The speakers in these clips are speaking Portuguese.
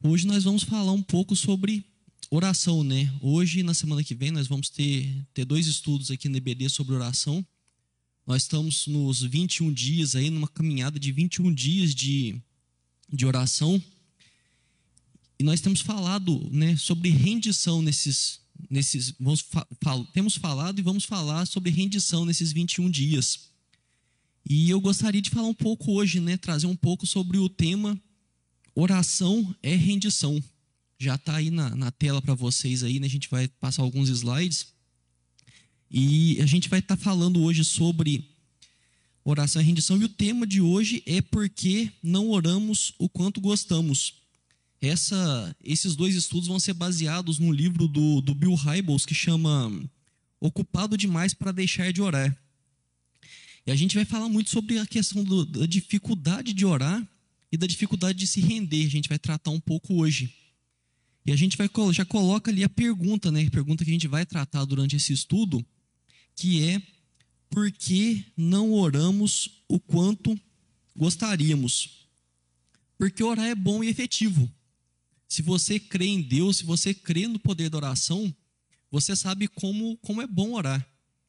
Hoje nós vamos falar um pouco sobre oração, né? Hoje, na semana que vem, nós vamos ter, ter dois estudos aqui no EBD sobre oração. Nós estamos nos 21 dias aí, numa caminhada de 21 dias de, de oração. E nós temos falado né, sobre rendição nesses. nesses vamos, fal, temos falado e vamos falar sobre rendição nesses 21 dias. E eu gostaria de falar um pouco hoje, né, trazer um pouco sobre o tema oração é rendição. Já está aí na, na tela para vocês aí, né? A gente vai passar alguns slides. E a gente vai estar tá falando hoje sobre oração e rendição. E o tema de hoje é porque não oramos o quanto gostamos. Essa, esses dois estudos vão ser baseados no livro do, do Bill Hybels, que chama Ocupado Demais para Deixar de Orar. E a gente vai falar muito sobre a questão do, da dificuldade de orar e da dificuldade de se render. A gente vai tratar um pouco hoje. E a gente vai, já coloca ali a pergunta, né? A pergunta que a gente vai tratar durante esse estudo, que é por que não oramos o quanto gostaríamos? Porque orar é bom e efetivo. Se você crê em Deus, se você crê no poder da oração, você sabe como, como é bom orar.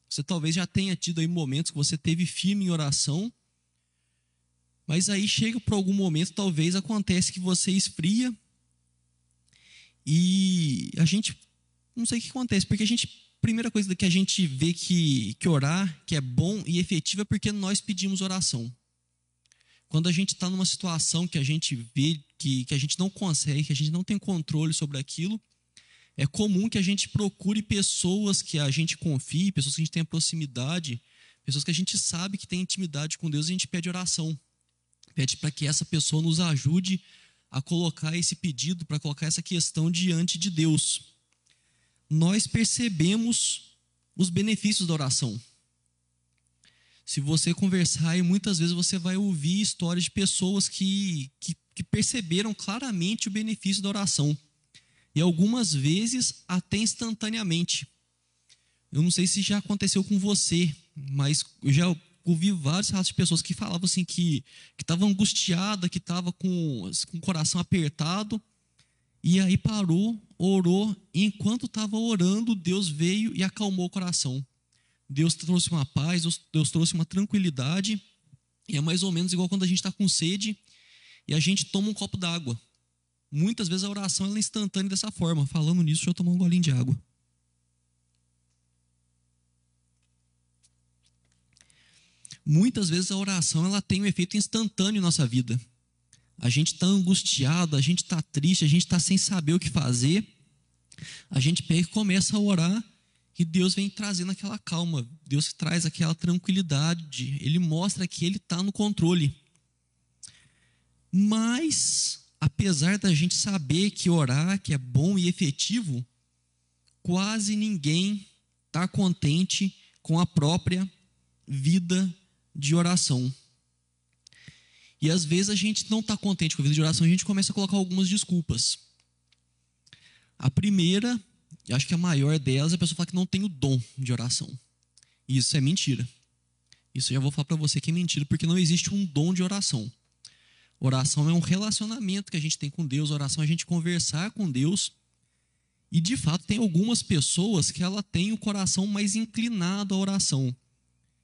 Você talvez já tenha tido aí momentos que você teve firme em oração, mas aí chega para algum momento, talvez acontece que você esfria e a gente não sei o que acontece, porque a gente primeira coisa que a gente vê que, que orar, que é bom e efetivo, é porque nós pedimos oração. Quando a gente está numa situação que a gente vê que, que a gente não consegue, que a gente não tem controle sobre aquilo, é comum que a gente procure pessoas que a gente confie, pessoas que a gente tenha proximidade, pessoas que a gente sabe que tem intimidade com Deus e a gente pede oração. Pede para que essa pessoa nos ajude a colocar esse pedido, para colocar essa questão diante de Deus. Nós percebemos os benefícios da oração. Se você conversar, e muitas vezes você vai ouvir histórias de pessoas que, que, que perceberam claramente o benefício da oração. E algumas vezes até instantaneamente. Eu não sei se já aconteceu com você, mas eu já ouvi vários relatos de pessoas que falavam assim que estava angustiada, que estava com, com o coração apertado, e aí parou, orou, e enquanto estava orando, Deus veio e acalmou o coração. Deus trouxe uma paz, Deus trouxe uma tranquilidade, e é mais ou menos igual quando a gente está com sede e a gente toma um copo d'água. Muitas vezes a oração é instantânea dessa forma. Falando nisso, deixa eu tomar um golinho de água. Muitas vezes a oração ela tem um efeito instantâneo em nossa vida. A gente está angustiado, a gente está triste, a gente está sem saber o que fazer. A gente pega e começa a orar e Deus vem trazendo aquela calma. Deus traz aquela tranquilidade. Ele mostra que Ele está no controle. Mas, apesar da gente saber que orar que é bom e efetivo, quase ninguém está contente com a própria vida de oração. E às vezes a gente não está contente com a vida de oração, a gente começa a colocar algumas desculpas. A primeira, e acho que a maior delas, é a pessoa falar que não tem o dom de oração. E isso é mentira. Isso eu já vou falar para você que é mentira, porque não existe um dom de oração. Oração é um relacionamento que a gente tem com Deus, oração é a gente conversar com Deus. E de fato tem algumas pessoas que ela tem o coração mais inclinado à oração.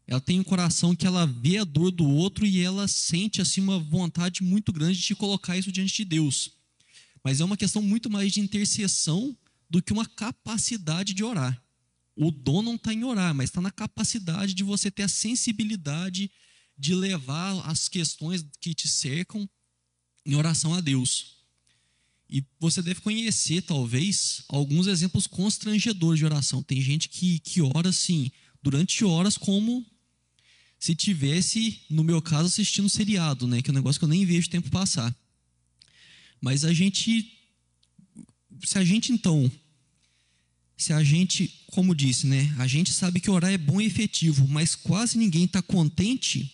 Ela tem um coração que ela vê a dor do outro e ela sente assim uma vontade muito grande de colocar isso diante de Deus. Mas é uma questão muito mais de intercessão do que uma capacidade de orar. O dom não está em orar, mas está na capacidade de você ter a sensibilidade de levar as questões que te cercam em oração a Deus. E você deve conhecer, talvez, alguns exemplos constrangedores de oração. Tem gente que, que ora assim, durante horas, como se tivesse, no meu caso, assistindo seriado, né? Que é um negócio que eu nem vejo o tempo passar. Mas a gente. Se a gente então. Se a gente, como disse, né? A gente sabe que orar é bom e efetivo, mas quase ninguém está contente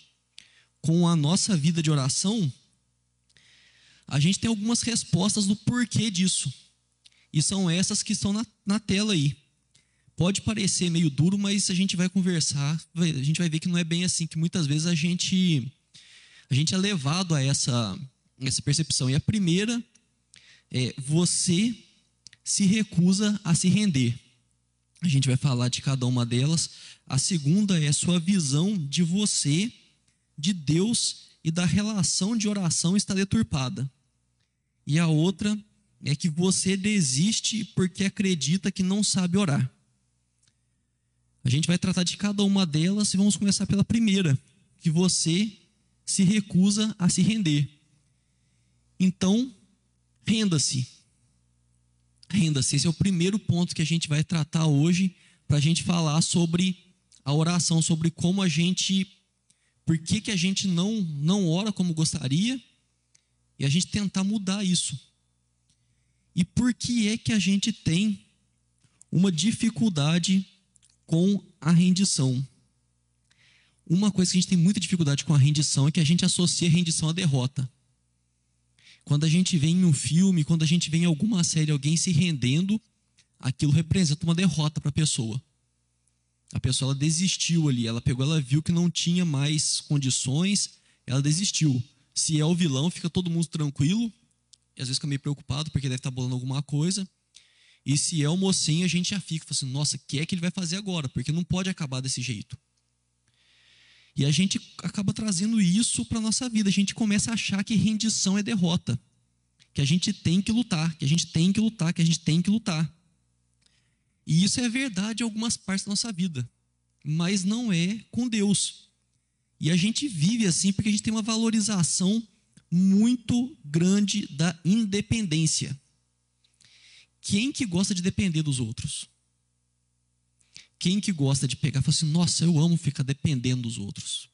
com a nossa vida de oração. A gente tem algumas respostas do porquê disso. E são essas que estão na, na tela aí. Pode parecer meio duro, mas a gente vai conversar, a gente vai ver que não é bem assim, que muitas vezes a gente a gente é levado a essa essa percepção. E a primeira é você se recusa a se render. A gente vai falar de cada uma delas. A segunda é a sua visão de você, de Deus e da relação de oração está deturpada. E a outra é que você desiste porque acredita que não sabe orar. A gente vai tratar de cada uma delas e vamos começar pela primeira, que você se recusa a se render. Então, renda-se. Renda-se. Esse é o primeiro ponto que a gente vai tratar hoje para a gente falar sobre a oração, sobre como a gente, por que, que a gente não, não ora como gostaria e a gente tentar mudar isso. E por que é que a gente tem uma dificuldade com a rendição? Uma coisa que a gente tem muita dificuldade com a rendição é que a gente associa a rendição à derrota. Quando a gente vê em um filme, quando a gente vê em alguma série alguém se rendendo, aquilo representa uma derrota para a pessoa. A pessoa ela desistiu ali, ela pegou, ela viu que não tinha mais condições, ela desistiu. Se é o vilão, fica todo mundo tranquilo, e às vezes fica meio preocupado porque deve estar bolando alguma coisa. E se é o mocinho, a gente já fica assim, nossa, o que é que ele vai fazer agora? Porque não pode acabar desse jeito. E a gente acaba trazendo isso para a nossa vida. A gente começa a achar que rendição é derrota. Que a gente tem que lutar, que a gente tem que lutar, que a gente tem que lutar. E isso é verdade em algumas partes da nossa vida. Mas não é com Deus. E a gente vive assim porque a gente tem uma valorização muito grande da independência. Quem que gosta de depender dos outros? Quem que gosta de pegar e falar assim, nossa, eu amo ficar dependendo dos outros?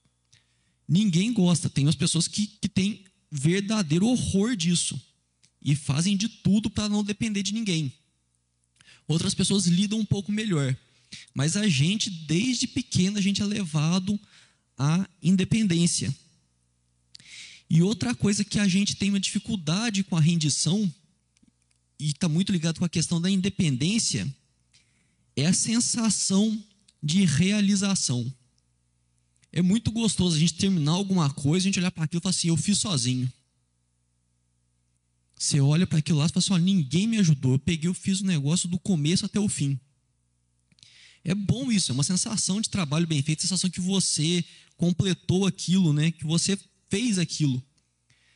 Ninguém gosta. Tem as pessoas que, que têm verdadeiro horror disso e fazem de tudo para não depender de ninguém. Outras pessoas lidam um pouco melhor. Mas a gente, desde pequeno, a gente é levado à independência. E outra coisa que a gente tem uma dificuldade com a rendição, e está muito ligado com a questão da independência, é a sensação de realização. É muito gostoso a gente terminar alguma coisa, a gente olhar para aquilo e falar assim: eu fiz sozinho. Você olha para aquilo lá e fala assim: ninguém me ajudou, eu peguei, eu fiz o negócio do começo até o fim. É bom isso, é uma sensação de trabalho bem feito, sensação que você completou aquilo, né? Que você fez aquilo.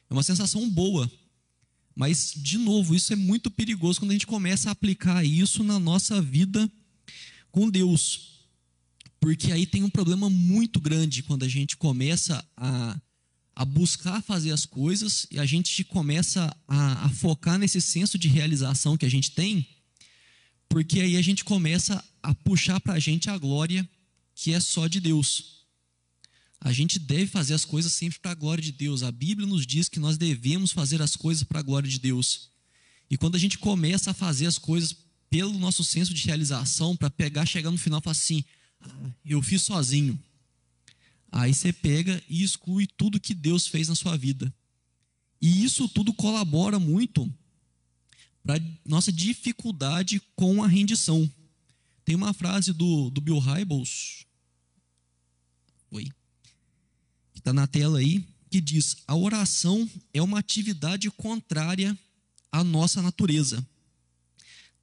É uma sensação boa. Mas, de novo, isso é muito perigoso quando a gente começa a aplicar isso na nossa vida com Deus. Porque aí tem um problema muito grande quando a gente começa a, a buscar fazer as coisas e a gente começa a, a focar nesse senso de realização que a gente tem, porque aí a gente começa a puxar para a gente a glória que é só de Deus. A gente deve fazer as coisas sempre para a glória de Deus. A Bíblia nos diz que nós devemos fazer as coisas para a glória de Deus. E quando a gente começa a fazer as coisas pelo nosso senso de realização, para pegar, chegar no final e falar assim: ah, eu fiz sozinho. Aí você pega e exclui tudo que Deus fez na sua vida. E isso tudo colabora muito para nossa dificuldade com a rendição. Tem uma frase do, do Bill Hybels, oi, que está na tela aí, que diz: a oração é uma atividade contrária à nossa natureza.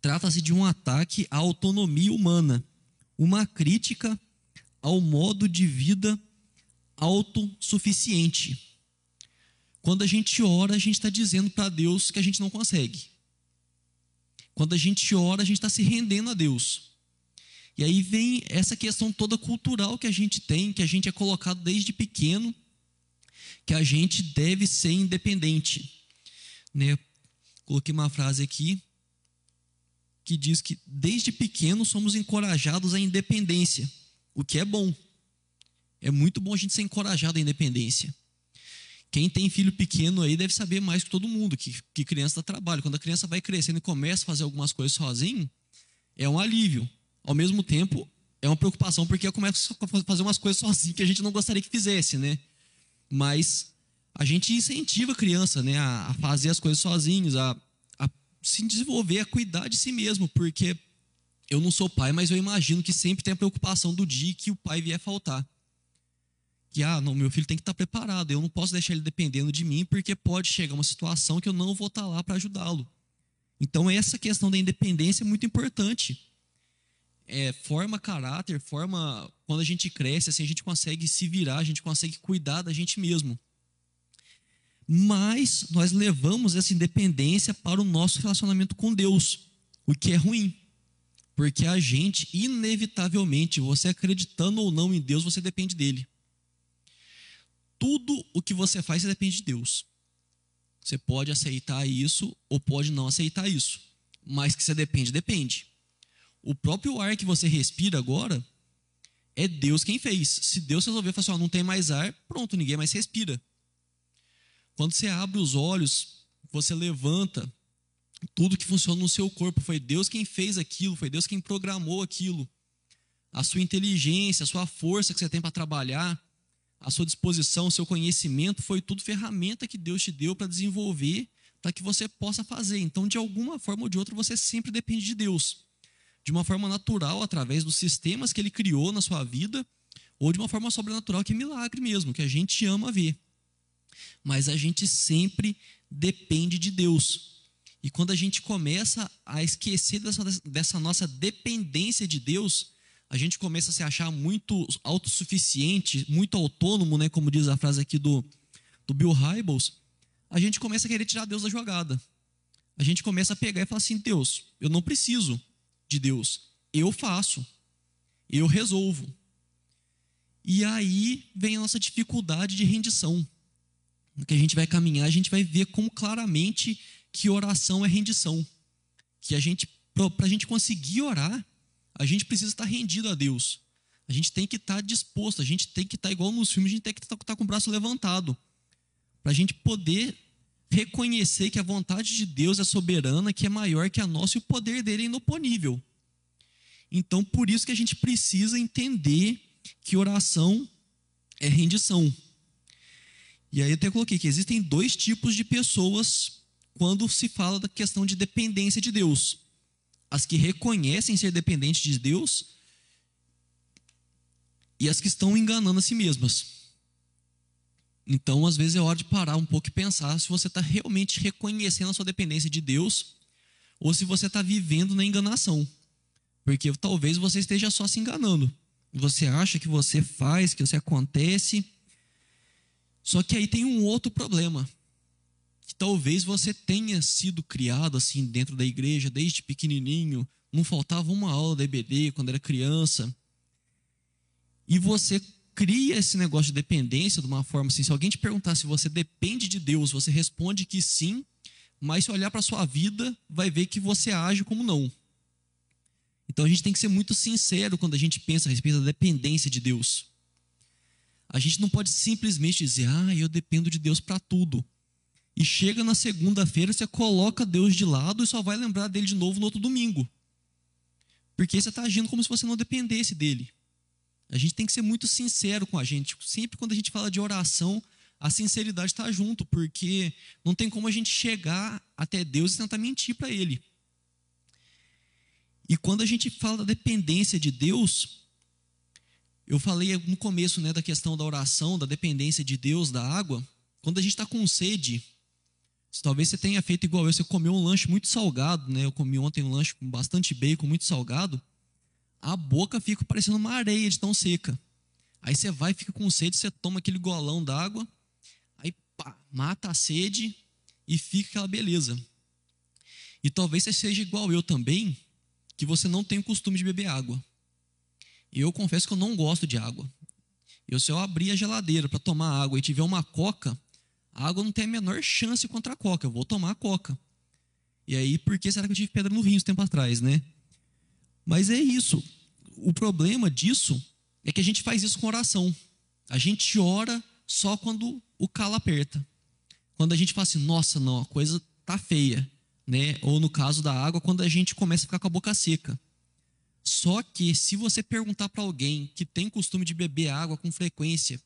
Trata-se de um ataque à autonomia humana, uma crítica ao modo de vida autossuficiente. Quando a gente ora, a gente está dizendo para Deus que a gente não consegue. Quando a gente ora, a gente está se rendendo a Deus. E aí vem essa questão toda cultural que a gente tem, que a gente é colocado desde pequeno, que a gente deve ser independente. Né? Coloquei uma frase aqui que diz que desde pequeno somos encorajados à independência, o que é bom. É muito bom a gente ser encorajado à independência. Quem tem filho pequeno aí deve saber mais que todo mundo que, que criança dá trabalho. Quando a criança vai crescendo e começa a fazer algumas coisas sozinho, é um alívio. Ao mesmo tempo, é uma preocupação porque começa a fazer umas coisas sozinho que a gente não gostaria que fizesse, né? Mas a gente incentiva a criança né, a, fazer as coisas sozinhos, a, se desenvolver, a cuidar de si mesmo, porque eu não sou pai, mas eu imagino que sempre tem a preocupação do dia que o pai vier faltar. Que, ah, não, meu filho tem que estar preparado, eu não posso deixar ele dependendo de mim, porque pode chegar uma situação que eu não vou estar lá para ajudá-lo. Então, essa questão da independência é muito importante. É, forma caráter, forma. Quando a gente cresce, assim, a gente consegue se virar, a gente consegue cuidar da gente mesmo. Mas nós levamos essa independência para o nosso relacionamento com Deus, o que é ruim. Porque a gente, inevitavelmente, você acreditando ou não em Deus, você depende dele. Tudo o que você faz, você depende de Deus. Você pode aceitar isso ou pode não aceitar isso. Mas que você depende, depende. O próprio ar que você respira agora é Deus quem fez. Se Deus resolver falar assim, não tem mais ar, pronto, ninguém mais respira. Quando você abre os olhos, você levanta, tudo que funciona no seu corpo foi Deus quem fez aquilo, foi Deus quem programou aquilo. A sua inteligência, a sua força que você tem para trabalhar, a sua disposição, o seu conhecimento, foi tudo ferramenta que Deus te deu para desenvolver, para que você possa fazer. Então, de alguma forma ou de outra, você sempre depende de Deus. De uma forma natural, através dos sistemas que Ele criou na sua vida, ou de uma forma sobrenatural, que é milagre mesmo, que a gente ama ver mas a gente sempre depende de Deus. E quando a gente começa a esquecer dessa, dessa nossa dependência de Deus, a gente começa a se achar muito autossuficiente, muito autônomo, né, como diz a frase aqui do, do Bill Hybels, a gente começa a querer tirar Deus da jogada. A gente começa a pegar e falar assim: Deus, eu não preciso de Deus, eu faço, eu resolvo. E aí vem a nossa dificuldade de rendição que a gente vai caminhar, a gente vai ver como claramente que oração é rendição. Que a gente, para a gente conseguir orar, a gente precisa estar rendido a Deus. A gente tem que estar disposto, a gente tem que estar igual nos filmes, a gente tem que estar com o braço levantado. Para a gente poder reconhecer que a vontade de Deus é soberana, que é maior que a nossa e o poder dele é inoponível. Então, por isso que a gente precisa entender que oração é rendição. E aí eu até coloquei que existem dois tipos de pessoas quando se fala da questão de dependência de Deus. As que reconhecem ser dependentes de Deus e as que estão enganando a si mesmas. Então, às vezes é hora de parar um pouco e pensar se você está realmente reconhecendo a sua dependência de Deus ou se você está vivendo na enganação. Porque talvez você esteja só se enganando. Você acha que você faz, que você acontece só que aí tem um outro problema. Que talvez você tenha sido criado assim dentro da igreja desde pequenininho, não faltava uma aula da EBD quando era criança. E você cria esse negócio de dependência de uma forma assim, se alguém te perguntar se você depende de Deus, você responde que sim, mas se olhar para a sua vida, vai ver que você age como não. Então a gente tem que ser muito sincero quando a gente pensa a respeito da dependência de Deus. A gente não pode simplesmente dizer, ah, eu dependo de Deus para tudo. E chega na segunda-feira, você coloca Deus de lado e só vai lembrar dele de novo no outro domingo. Porque você está agindo como se você não dependesse dele. A gente tem que ser muito sincero com a gente. Sempre quando a gente fala de oração, a sinceridade está junto, porque não tem como a gente chegar até Deus e tentar mentir para Ele. E quando a gente fala da dependência de Deus, eu falei no começo né, da questão da oração, da dependência de Deus, da água. Quando a gente está com sede, talvez você tenha feito igual eu, você comeu um lanche muito salgado, né? Eu comi ontem um lanche com bastante bacon, muito salgado. A boca fica parecendo uma areia de tão seca. Aí você vai, fica com sede, você toma aquele golão d'água, aí pá, mata a sede e fica aquela beleza. E talvez você seja igual eu também, que você não tem o costume de beber água. Eu confesso que eu não gosto de água. Eu, se eu abrir a geladeira para tomar água e tiver uma coca, a água não tem a menor chance contra a coca. Eu vou tomar a coca. E aí, por que será que eu tive pedra no rim um tempo atrás, né? Mas é isso. O problema disso é que a gente faz isso com oração. A gente ora só quando o calo aperta. Quando a gente fala assim, nossa, não, a coisa tá feia. Né? Ou no caso da água, quando a gente começa a ficar com a boca seca. Só que se você perguntar para alguém que tem costume de beber água com frequência,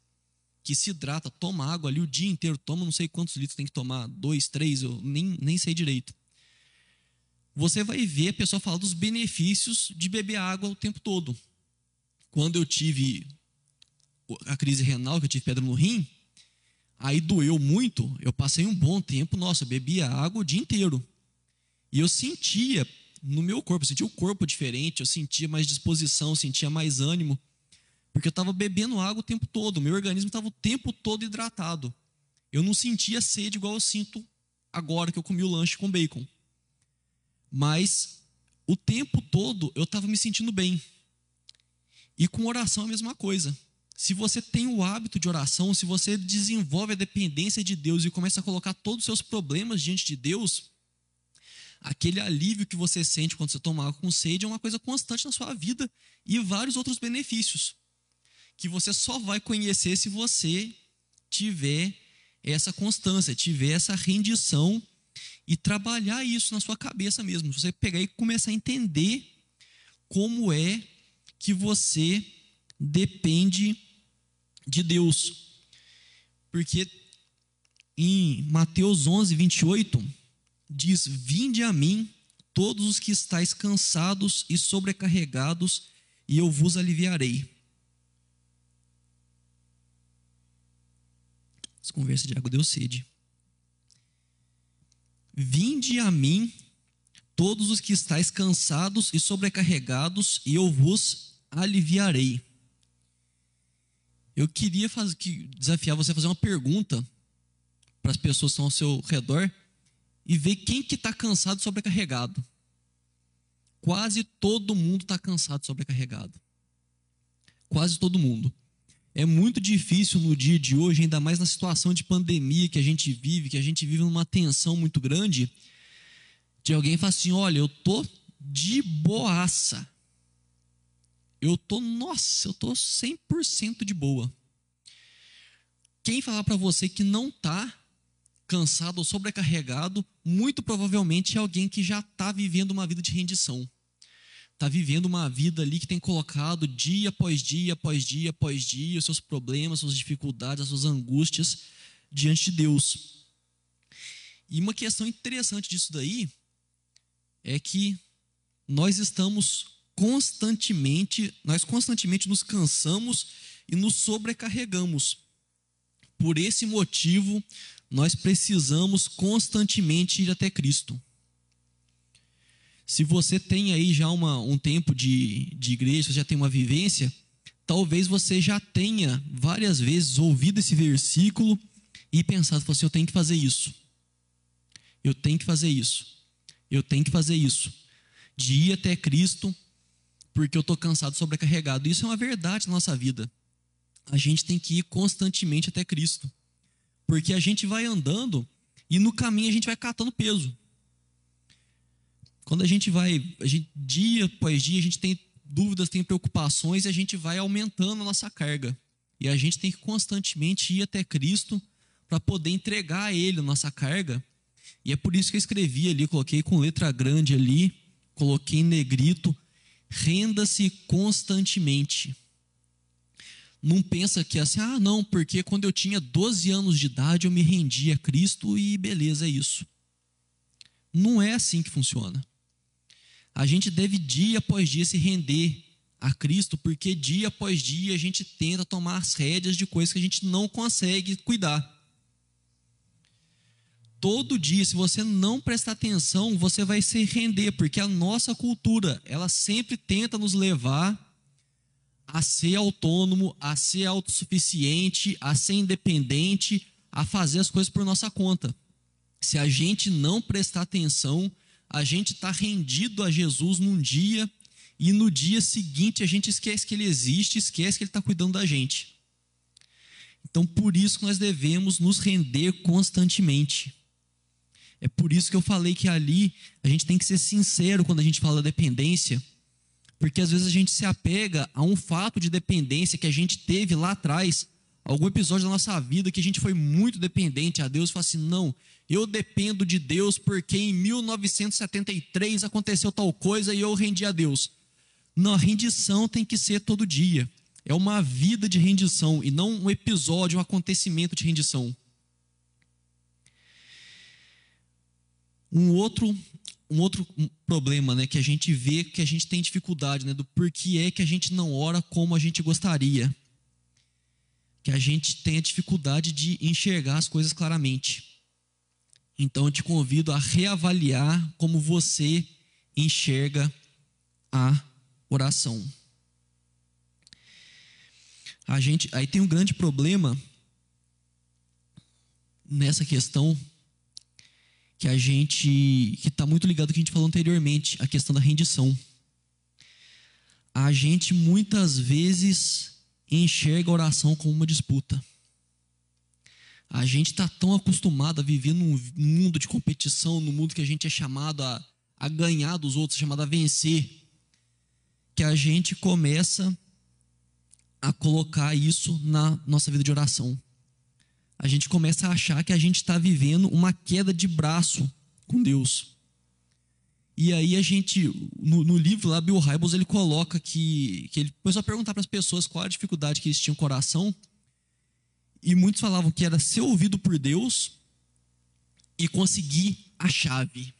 que se hidrata, toma água ali o dia inteiro, toma não sei quantos litros tem que tomar, dois, três, eu nem, nem sei direito. Você vai ver a pessoa falar dos benefícios de beber água o tempo todo. Quando eu tive a crise renal, que eu tive pedra no rim, aí doeu muito, eu passei um bom tempo, nossa, bebia água o dia inteiro. E eu sentia no meu corpo, eu sentia o corpo diferente, eu sentia mais disposição, eu sentia mais ânimo, porque eu estava bebendo água o tempo todo, meu organismo estava o tempo todo hidratado. Eu não sentia sede igual eu sinto agora que eu comi o lanche com bacon. Mas o tempo todo eu estava me sentindo bem. E com oração é a mesma coisa. Se você tem o hábito de oração, se você desenvolve a dependência de Deus e começa a colocar todos os seus problemas diante de Deus, aquele alívio que você sente quando você toma água com sede é uma coisa constante na sua vida e vários outros benefícios que você só vai conhecer se você tiver essa constância, tiver essa rendição e trabalhar isso na sua cabeça mesmo. Você pegar e começar a entender como é que você depende de Deus. Porque em Mateus 11, 28, diz: Vinde a mim, todos os que estáis cansados e sobrecarregados, e eu vos aliviarei. Essa conversa de água deu sede. Vinde a mim, todos os que estáis cansados e sobrecarregados, e eu vos aliviarei. Eu queria fazer, desafiar você a fazer uma pergunta para as pessoas que estão ao seu redor e ver quem que está cansado e sobrecarregado. Quase todo mundo está cansado e sobrecarregado. Quase todo mundo. É muito difícil no dia de hoje, ainda mais na situação de pandemia que a gente vive, que a gente vive numa tensão muito grande, de alguém falar assim: olha, eu tô de boaça. Eu tô, nossa, eu tô 100% de boa. Quem falar para você que não tá cansado ou sobrecarregado, muito provavelmente é alguém que já está vivendo uma vida de rendição está vivendo uma vida ali que tem colocado dia após dia, após dia, após dia, os seus problemas, suas dificuldades, as suas angústias diante de Deus. E uma questão interessante disso daí é que nós estamos constantemente, nós constantemente nos cansamos e nos sobrecarregamos. Por esse motivo, nós precisamos constantemente ir até Cristo. Se você tem aí já uma, um tempo de, de igreja, você já tem uma vivência, talvez você já tenha várias vezes ouvido esse versículo e pensado assim: eu tenho que fazer isso. Eu tenho que fazer isso. Eu tenho que fazer isso. De ir até Cristo, porque eu estou cansado, sobrecarregado. Isso é uma verdade na nossa vida. A gente tem que ir constantemente até Cristo. Porque a gente vai andando e no caminho a gente vai catando peso. Quando a gente vai, a gente, dia após dia, a gente tem dúvidas, tem preocupações e a gente vai aumentando a nossa carga. E a gente tem que constantemente ir até Cristo para poder entregar a Ele a nossa carga. E é por isso que eu escrevi ali, coloquei com letra grande ali, coloquei em negrito, renda-se constantemente. Não pensa que é assim, ah, não, porque quando eu tinha 12 anos de idade eu me rendi a Cristo e beleza, é isso. Não é assim que funciona a gente deve dia após dia se render a Cristo, porque dia após dia a gente tenta tomar as rédeas de coisas que a gente não consegue cuidar. Todo dia, se você não prestar atenção, você vai se render, porque a nossa cultura, ela sempre tenta nos levar a ser autônomo, a ser autossuficiente, a ser independente, a fazer as coisas por nossa conta. Se a gente não prestar atenção, a gente está rendido a Jesus num dia e no dia seguinte a gente esquece que ele existe, esquece que ele está cuidando da gente. Então, por isso que nós devemos nos render constantemente. É por isso que eu falei que ali a gente tem que ser sincero quando a gente fala dependência, porque às vezes a gente se apega a um fato de dependência que a gente teve lá atrás, algum episódio da nossa vida que a gente foi muito dependente a Deus e fala assim: não, eu dependo de Deus porque em 1973 aconteceu tal coisa e eu rendi a Deus. Não, a rendição tem que ser todo dia. É uma vida de rendição e não um episódio, um acontecimento de rendição. Um outro, um outro problema né, que a gente vê que a gente tem dificuldade, né, do porquê é que a gente não ora como a gente gostaria. Que a gente tem a dificuldade de enxergar as coisas claramente Então eu te convido a reavaliar como você enxerga a oração. A gente, aí tem um grande problema nessa questão que a gente que está muito ligado ao que a gente falou anteriormente, a questão da rendição. A gente muitas vezes enxerga a oração como uma disputa. A gente está tão acostumado a viver num mundo de competição, no mundo que a gente é chamado a, a ganhar dos outros, chamado a vencer, que a gente começa a colocar isso na nossa vida de oração. A gente começa a achar que a gente está vivendo uma queda de braço com Deus. E aí a gente, no, no livro lá, Bill Hybels, ele coloca que, que ele começou a perguntar para as pessoas qual a dificuldade que eles tinham no coração. E muitos falavam que era ser ouvido por Deus e conseguir a chave.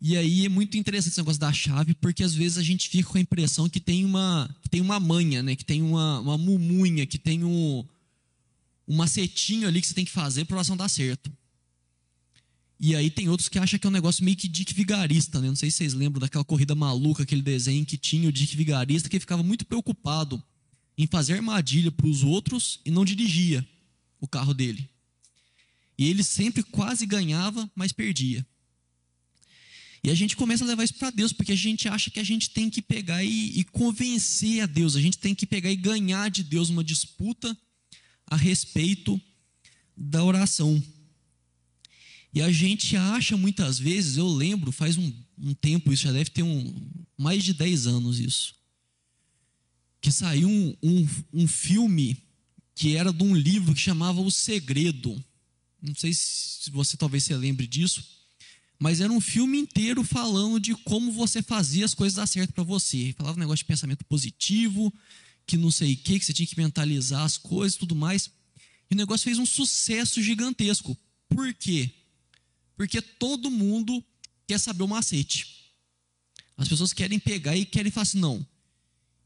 E aí é muito interessante esse negócio da chave, porque às vezes a gente fica com a impressão que tem uma, que tem uma manha, né? que tem uma, uma mumunha, que tem um, um macetinho ali que você tem que fazer para oração dar certo. E aí tem outros que acham que é um negócio meio que Dick Vigarista, né? Não sei se vocês lembram daquela corrida maluca, aquele desenho que tinha o Dick Vigarista, que ficava muito preocupado em fazer armadilha para os outros e não dirigia o carro dele. E ele sempre quase ganhava, mas perdia. E a gente começa a levar isso para Deus, porque a gente acha que a gente tem que pegar e, e, convencer a Deus, a gente tem que pegar e ganhar de Deus uma disputa a respeito da oração. E a gente acha muitas vezes, eu lembro, faz um, um tempo, isso já deve ter um, mais de 10 anos isso, que saiu um, um, um filme que era de um livro que chamava O Segredo. Não sei se você talvez se lembre disso mas era um filme inteiro falando de como você fazia as coisas dar certo para você. Falava um negócio de pensamento positivo, que não sei o que, que você tinha que mentalizar as coisas e tudo mais. E o negócio fez um sucesso gigantesco. Por quê? Porque todo mundo quer saber o macete. As pessoas querem pegar e querem falar assim: não,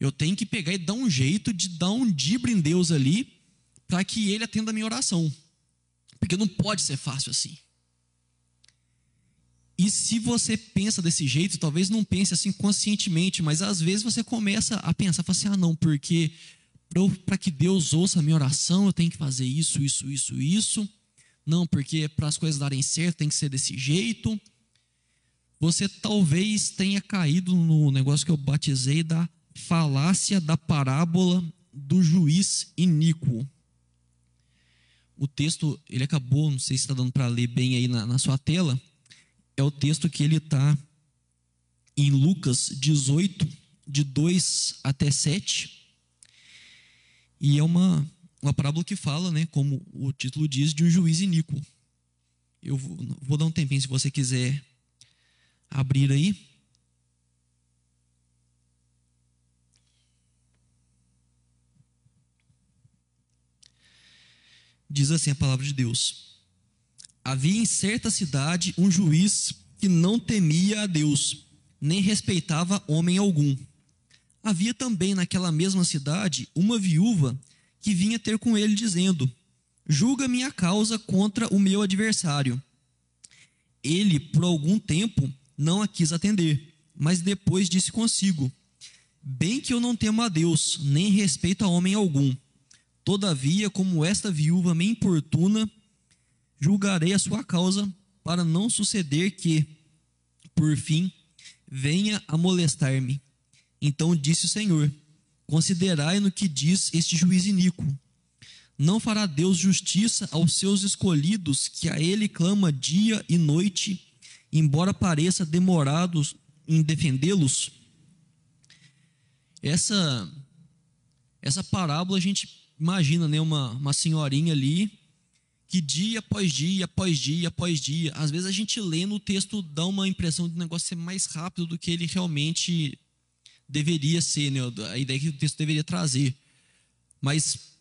eu tenho que pegar e dar um jeito de dar um dibre em Deus ali, para que ele atenda a minha oração. Porque não pode ser fácil assim. E se você pensa desse jeito, talvez não pense assim conscientemente, mas às vezes você começa a pensar, fala assim, ah não, porque para que Deus ouça a minha oração, eu tenho que fazer isso, isso, isso, isso. Não, porque para as coisas darem certo tem que ser desse jeito. Você talvez tenha caído no negócio que eu batizei da falácia da parábola do juiz iníquo. O texto, ele acabou, não sei se está dando para ler bem aí na, na sua tela, é o texto que ele está em Lucas 18, de 2 até 7. E é uma, uma parábola que fala, né, como o título diz, de um juiz iníquo. Eu vou, vou dar um tempinho se você quiser abrir aí. Diz assim a palavra de Deus havia em certa cidade um juiz que não temia a Deus, nem respeitava homem algum. Havia também naquela mesma cidade uma viúva que vinha ter com ele, dizendo: Julga minha causa contra o meu adversário. Ele, por algum tempo, não a quis atender, mas depois disse consigo: Bem que eu não temo a Deus, nem respeito a homem algum. Todavia, como esta viúva me importuna, julgarei a sua causa para não suceder que, por fim, venha a molestar-me. Então disse o Senhor: Considerai no que diz este juiz iníquo. Não fará Deus justiça aos seus escolhidos, que a ele clama dia e noite, embora pareça demorados em defendê-los? Essa essa parábola a gente imagina, né, uma, uma senhorinha ali que dia após dia, após dia, após dia, às vezes a gente lê no texto dá uma impressão de o negócio ser mais rápido do que ele realmente deveria ser, né? a ideia que o texto deveria trazer. Mas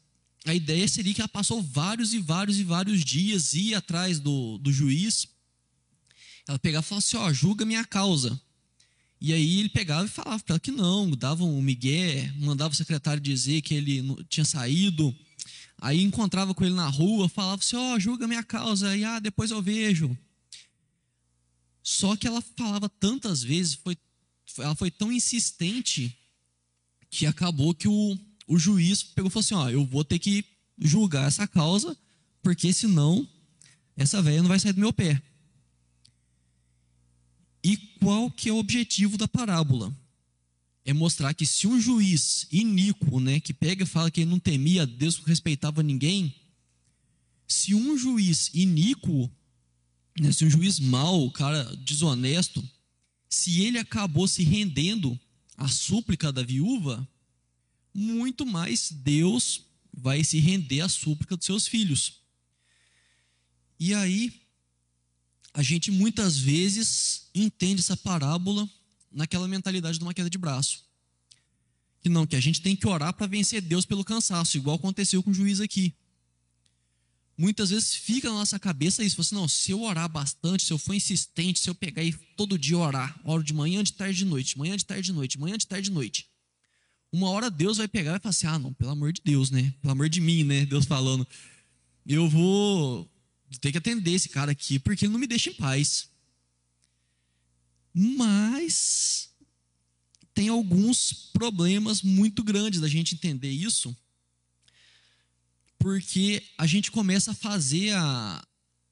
a ideia seria que ela passou vários e vários e vários dias, ia atrás do, do juiz, ela pegava e falava assim, ó, julga minha causa. E aí ele pegava e falava para ela que não, dava um migué, mandava o secretário dizer que ele tinha saído, Aí encontrava com ele na rua, falava assim: Ó, oh, julga minha causa, e ah, depois eu vejo. Só que ela falava tantas vezes, foi, ela foi tão insistente, que acabou que o, o juiz pegou e falou assim: Ó, eu vou ter que julgar essa causa, porque senão essa velha não vai sair do meu pé. E qual que é o objetivo da parábola? É mostrar que se um juiz iníquo, né, que pega e fala que ele não temia Deus, não respeitava ninguém, se um juiz iníquo, né, se um juiz mau, cara desonesto, se ele acabou se rendendo à súplica da viúva, muito mais Deus vai se render à súplica dos seus filhos. E aí, a gente muitas vezes entende essa parábola naquela mentalidade de uma queda de braço. Que não, que a gente tem que orar para vencer Deus pelo cansaço, igual aconteceu com o juiz aqui. Muitas vezes fica na nossa cabeça isso, assim, não, se eu orar bastante, se eu for insistente, se eu pegar e todo dia orar, oro de manhã, de tarde, de noite, manhã, de tarde, de noite, manhã, de tarde, de noite. Uma hora Deus vai pegar e vai falar assim: ah, não, pelo amor de Deus, né? Pelo amor de mim, né? Deus falando. Eu vou ter que atender esse cara aqui porque ele não me deixa em paz. Mas tem alguns problemas muito grandes da gente entender isso, porque a gente começa a fazer a,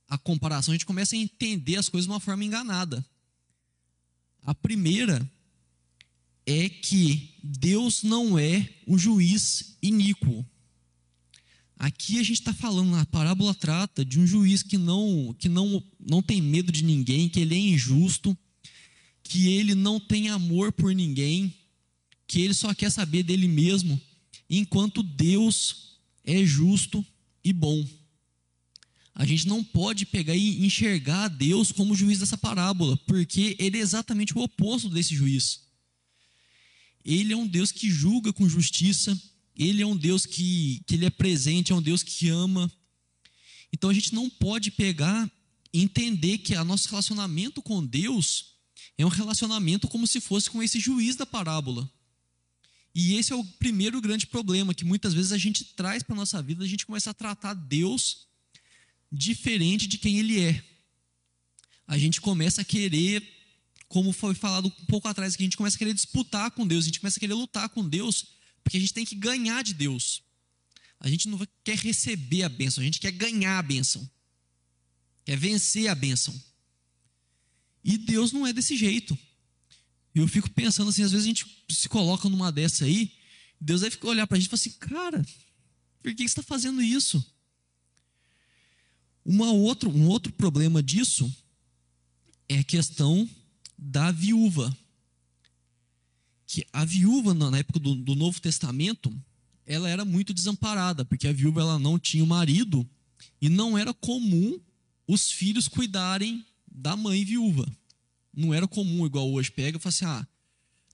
a comparação, a gente começa a entender as coisas de uma forma enganada. A primeira é que Deus não é um juiz iníquo. Aqui a gente está falando, a parábola trata de um juiz que não, que não, não tem medo de ninguém, que ele é injusto, que ele não tem amor por ninguém, que ele só quer saber dele mesmo, enquanto Deus é justo e bom. A gente não pode pegar e enxergar Deus como juiz dessa parábola, porque ele é exatamente o oposto desse juiz. Ele é um Deus que julga com justiça, ele é um Deus que, que ele é presente, é um Deus que ama. Então a gente não pode pegar e entender que o nosso relacionamento com Deus é um relacionamento como se fosse com esse juiz da parábola. E esse é o primeiro grande problema que muitas vezes a gente traz para a nossa vida, a gente começa a tratar Deus diferente de quem Ele é. A gente começa a querer como foi falado um pouco atrás, que a gente começa a querer disputar com Deus, a gente começa a querer lutar com Deus, porque a gente tem que ganhar de Deus. A gente não quer receber a bênção, a gente quer ganhar a bênção, quer vencer a bênção. E Deus não é desse jeito. Eu fico pensando assim, às vezes a gente se coloca numa dessa aí, Deus vai olhar para a gente e falar assim, cara, por que você está fazendo isso? Uma outro, um outro problema disso é a questão da viúva. Que a viúva, na época do, do Novo Testamento, ela era muito desamparada, porque a viúva ela não tinha marido e não era comum os filhos cuidarem da mãe viúva. Não era comum, igual hoje. Pega e fala assim: ah,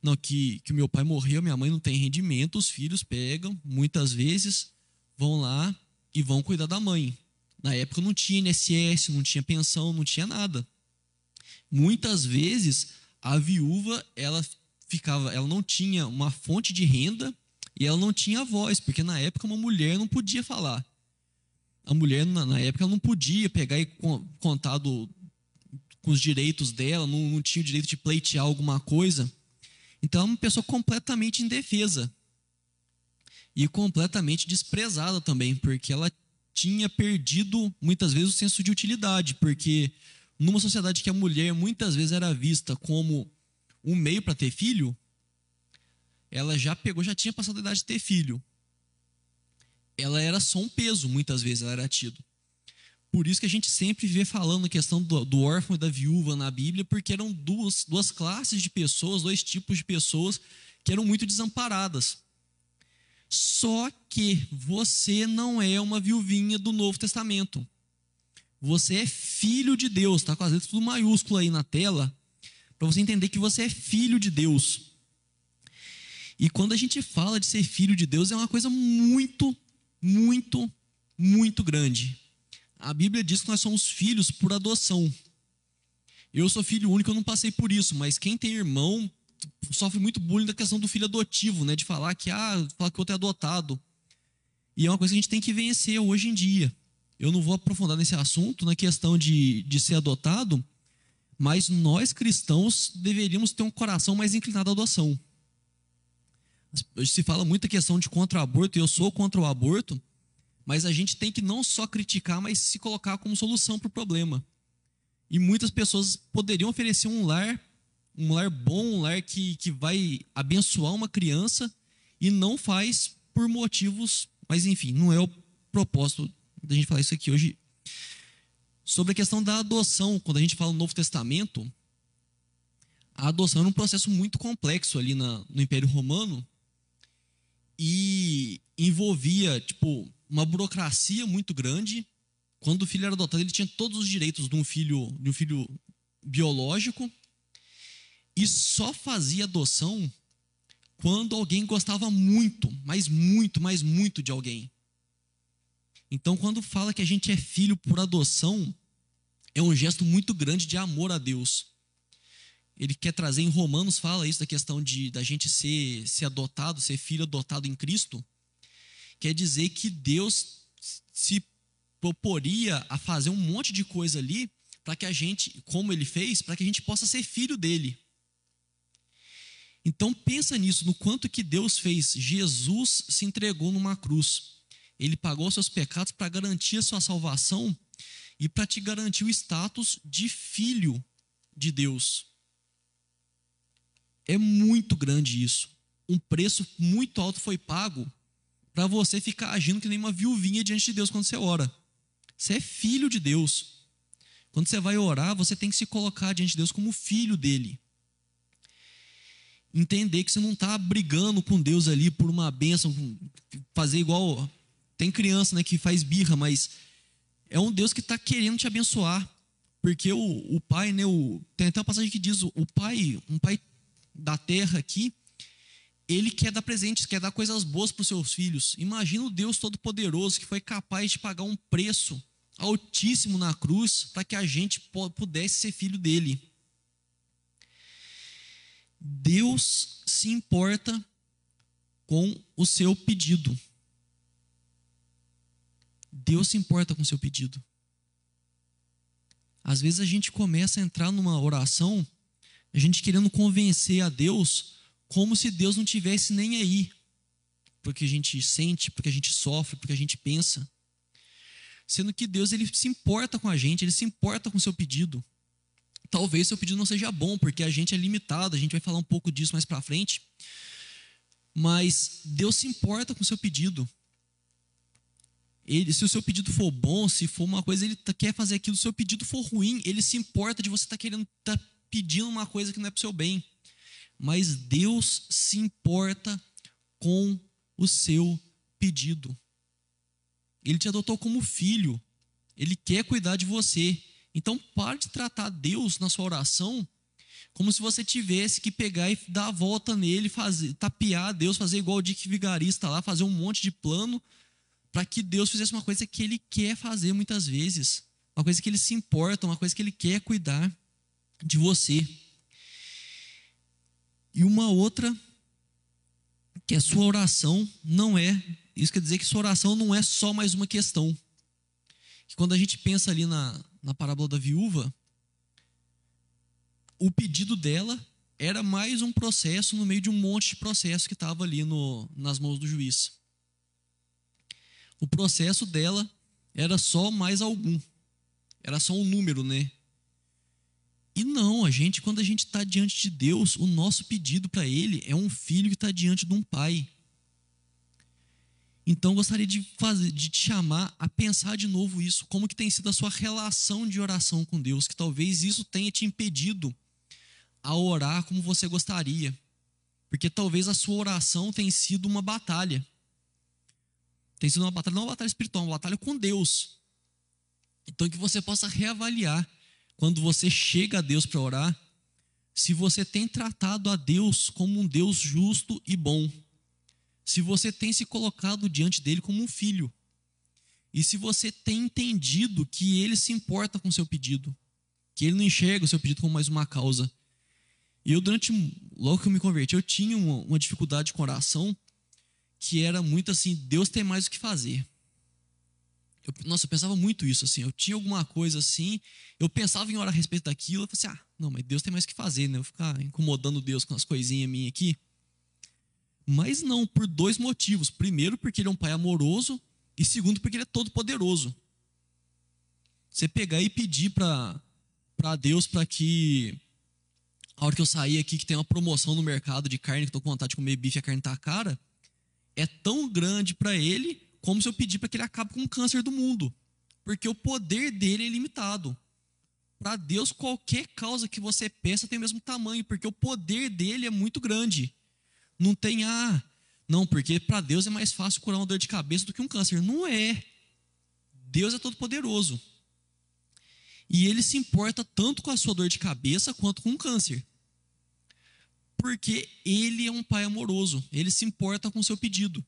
não, que, que meu pai morreu, minha mãe não tem rendimento, os filhos pegam, muitas vezes, vão lá e vão cuidar da mãe. Na época não tinha INSS, não tinha pensão, não tinha nada. Muitas vezes a viúva ela ficava, ela não tinha uma fonte de renda e ela não tinha voz, porque na época uma mulher não podia falar. A mulher na, época não podia pegar e contar do, com os direitos dela, não, não tinha o direito de pleitear alguma coisa. Então, é uma pessoa completamente indefesa e completamente desprezada também, porque ela tinha perdido muitas vezes o senso de utilidade, porque numa sociedade que a mulher muitas vezes era vista como um meio para ter filho, ela já pegou, já tinha passado a idade de ter filho. Ela era só um peso, muitas vezes ela era tido. Por isso que a gente sempre vê falando a questão do, do órfão e da viúva na Bíblia, porque eram duas, duas classes de pessoas, dois tipos de pessoas que eram muito desamparadas. Só que você não é uma viuvinha do Novo Testamento. Você é filho de Deus, está com as letras tudo maiúsculo aí na tela, para você entender que você é filho de Deus. E quando a gente fala de ser filho de Deus, é uma coisa muito, muito, muito grande. A Bíblia diz que nós somos filhos por adoção. Eu sou filho único, eu não passei por isso, mas quem tem irmão sofre muito bullying da questão do filho adotivo, né? De falar que ah, falar que o outro é adotado. E é uma coisa que a gente tem que vencer hoje em dia. Eu não vou aprofundar nesse assunto, na questão de, de ser adotado, mas nós cristãos deveríamos ter um coração mais inclinado à adoção. Se fala muito a questão de contra o aborto, e eu sou contra o aborto, mas a gente tem que não só criticar, mas se colocar como solução para o problema. E muitas pessoas poderiam oferecer um lar, um lar bom, um lar que, que vai abençoar uma criança, e não faz por motivos, mas enfim, não é o propósito da gente falar isso aqui hoje. Sobre a questão da adoção, quando a gente fala no Novo Testamento, a adoção era um processo muito complexo ali na, no Império Romano e envolvia, tipo, uma burocracia muito grande. Quando o filho era adotado, ele tinha todos os direitos de um filho, de um filho biológico e só fazia adoção quando alguém gostava muito, mas muito, mas muito de alguém. Então, quando fala que a gente é filho por adoção, é um gesto muito grande de amor a Deus. Ele quer trazer em Romanos, fala isso da questão de da gente ser, ser adotado, ser filho adotado em Cristo. Quer dizer que Deus se proporia a fazer um monte de coisa ali para que a gente, como ele fez, para que a gente possa ser filho dele. Então pensa nisso, no quanto que Deus fez. Jesus se entregou numa cruz. Ele pagou seus pecados para garantir a sua salvação e para te garantir o status de filho de Deus. É muito grande isso. Um preço muito alto foi pago para você ficar agindo que nem uma viuvinha diante de Deus quando você ora. Você é filho de Deus. Quando você vai orar, você tem que se colocar diante de Deus como filho dele. Entender que você não está brigando com Deus ali por uma bênção, fazer igual tem criança né, que faz birra, mas é um Deus que está querendo te abençoar. Porque o, o pai, né, o, tem até uma passagem que diz: o pai, um pai da terra aqui, ele quer dar presentes, quer dar coisas boas para os seus filhos. Imagina o Deus Todo-Poderoso que foi capaz de pagar um preço altíssimo na cruz para que a gente pudesse ser filho dele. Deus se importa com o seu pedido. Deus se importa com o seu pedido. Às vezes a gente começa a entrar numa oração, a gente querendo convencer a Deus como se Deus não tivesse nem aí, porque a gente sente, porque a gente sofre, porque a gente pensa. Sendo que Deus ele se importa com a gente, ele se importa com o seu pedido. Talvez seu pedido não seja bom, porque a gente é limitado, a gente vai falar um pouco disso mais para frente. Mas Deus se importa com o seu pedido. Ele, se o seu pedido for bom, se for uma coisa, ele tá, quer fazer aquilo. Se o seu pedido for ruim, ele se importa de você estar tá querendo, tá pedindo uma coisa que não é para o seu bem. Mas Deus se importa com o seu pedido. Ele te adotou como filho. Ele quer cuidar de você. Então, pare de tratar Deus na sua oração como se você tivesse que pegar e dar a volta nele, fazer, tapear Deus, fazer igual o Dick Vigarista lá, fazer um monte de plano para que Deus fizesse uma coisa que ele quer fazer muitas vezes, uma coisa que ele se importa, uma coisa que ele quer cuidar de você. E uma outra, que a sua oração não é, isso quer dizer que sua oração não é só mais uma questão. Que quando a gente pensa ali na, na parábola da viúva, o pedido dela era mais um processo no meio de um monte de processo que estava ali no, nas mãos do juiz o processo dela era só mais algum. Era só um número, né? E não, a gente, quando a gente está diante de Deus, o nosso pedido para Ele é um filho que está diante de um pai. Então gostaria de, fazer, de te chamar a pensar de novo isso, como que tem sido a sua relação de oração com Deus, que talvez isso tenha te impedido a orar como você gostaria, porque talvez a sua oração tenha sido uma batalha. Tem sido uma batalha, não uma batalha espiritual, uma batalha com Deus. Então, que você possa reavaliar, quando você chega a Deus para orar, se você tem tratado a Deus como um Deus justo e bom. Se você tem se colocado diante dele como um filho. E se você tem entendido que ele se importa com o seu pedido. Que ele não enxerga o seu pedido como mais uma causa. E eu, durante. Logo que eu me converti, eu tinha uma, uma dificuldade com oração que era muito assim, Deus tem mais o que fazer. Eu, nossa, eu pensava muito isso, assim. Eu tinha alguma coisa assim, eu pensava em orar a respeito daquilo, eu falei assim, ah, não, mas Deus tem mais o que fazer, né? Eu ficar incomodando Deus com as coisinhas minhas aqui. Mas não, por dois motivos. Primeiro, porque ele é um pai amoroso, e segundo, porque ele é todo poderoso. Você pegar e pedir para Deus para que a hora que eu sair aqui que tem uma promoção no mercado de carne, que estou com vontade de comer bife a carne tá cara, é tão grande para ele como se eu pedir para que ele acabe com o câncer do mundo. Porque o poder dele é limitado. Para Deus, qualquer causa que você peça tem o mesmo tamanho, porque o poder dele é muito grande. Não tem, ah, não, porque para Deus é mais fácil curar uma dor de cabeça do que um câncer. Não é. Deus é todo poderoso. E ele se importa tanto com a sua dor de cabeça quanto com o câncer. Porque ele é um pai amoroso, ele se importa com o seu pedido.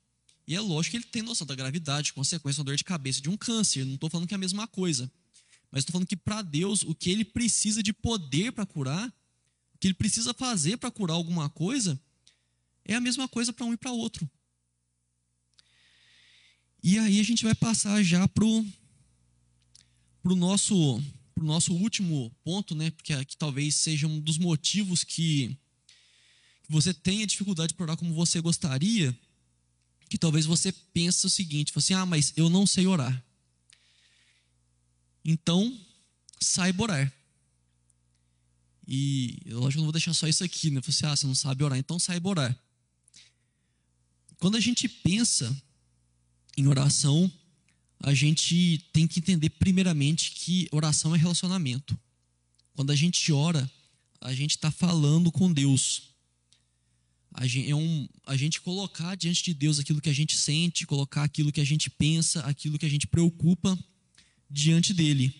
E é lógico que ele tem noção da gravidade, consequência da dor de cabeça de um câncer. Não estou falando que é a mesma coisa. Mas estou falando que para Deus, o que ele precisa de poder para curar, o que ele precisa fazer para curar alguma coisa, é a mesma coisa para um e para outro. E aí a gente vai passar já para o nosso para o nosso último ponto, né, porque aqui talvez seja um dos motivos que, que você tenha dificuldade de orar como você gostaria, que talvez você pense o seguinte, assim, ah, mas eu não sei orar. Então, saiba orar. E eu não vou deixar só isso aqui, né? Você, ah, você não sabe orar, então saiba orar. Quando a gente pensa em oração, a gente tem que entender primeiramente que oração é relacionamento. Quando a gente ora, a gente está falando com Deus. A gente, é um, a gente colocar diante de Deus aquilo que a gente sente, colocar aquilo que a gente pensa, aquilo que a gente preocupa diante dele.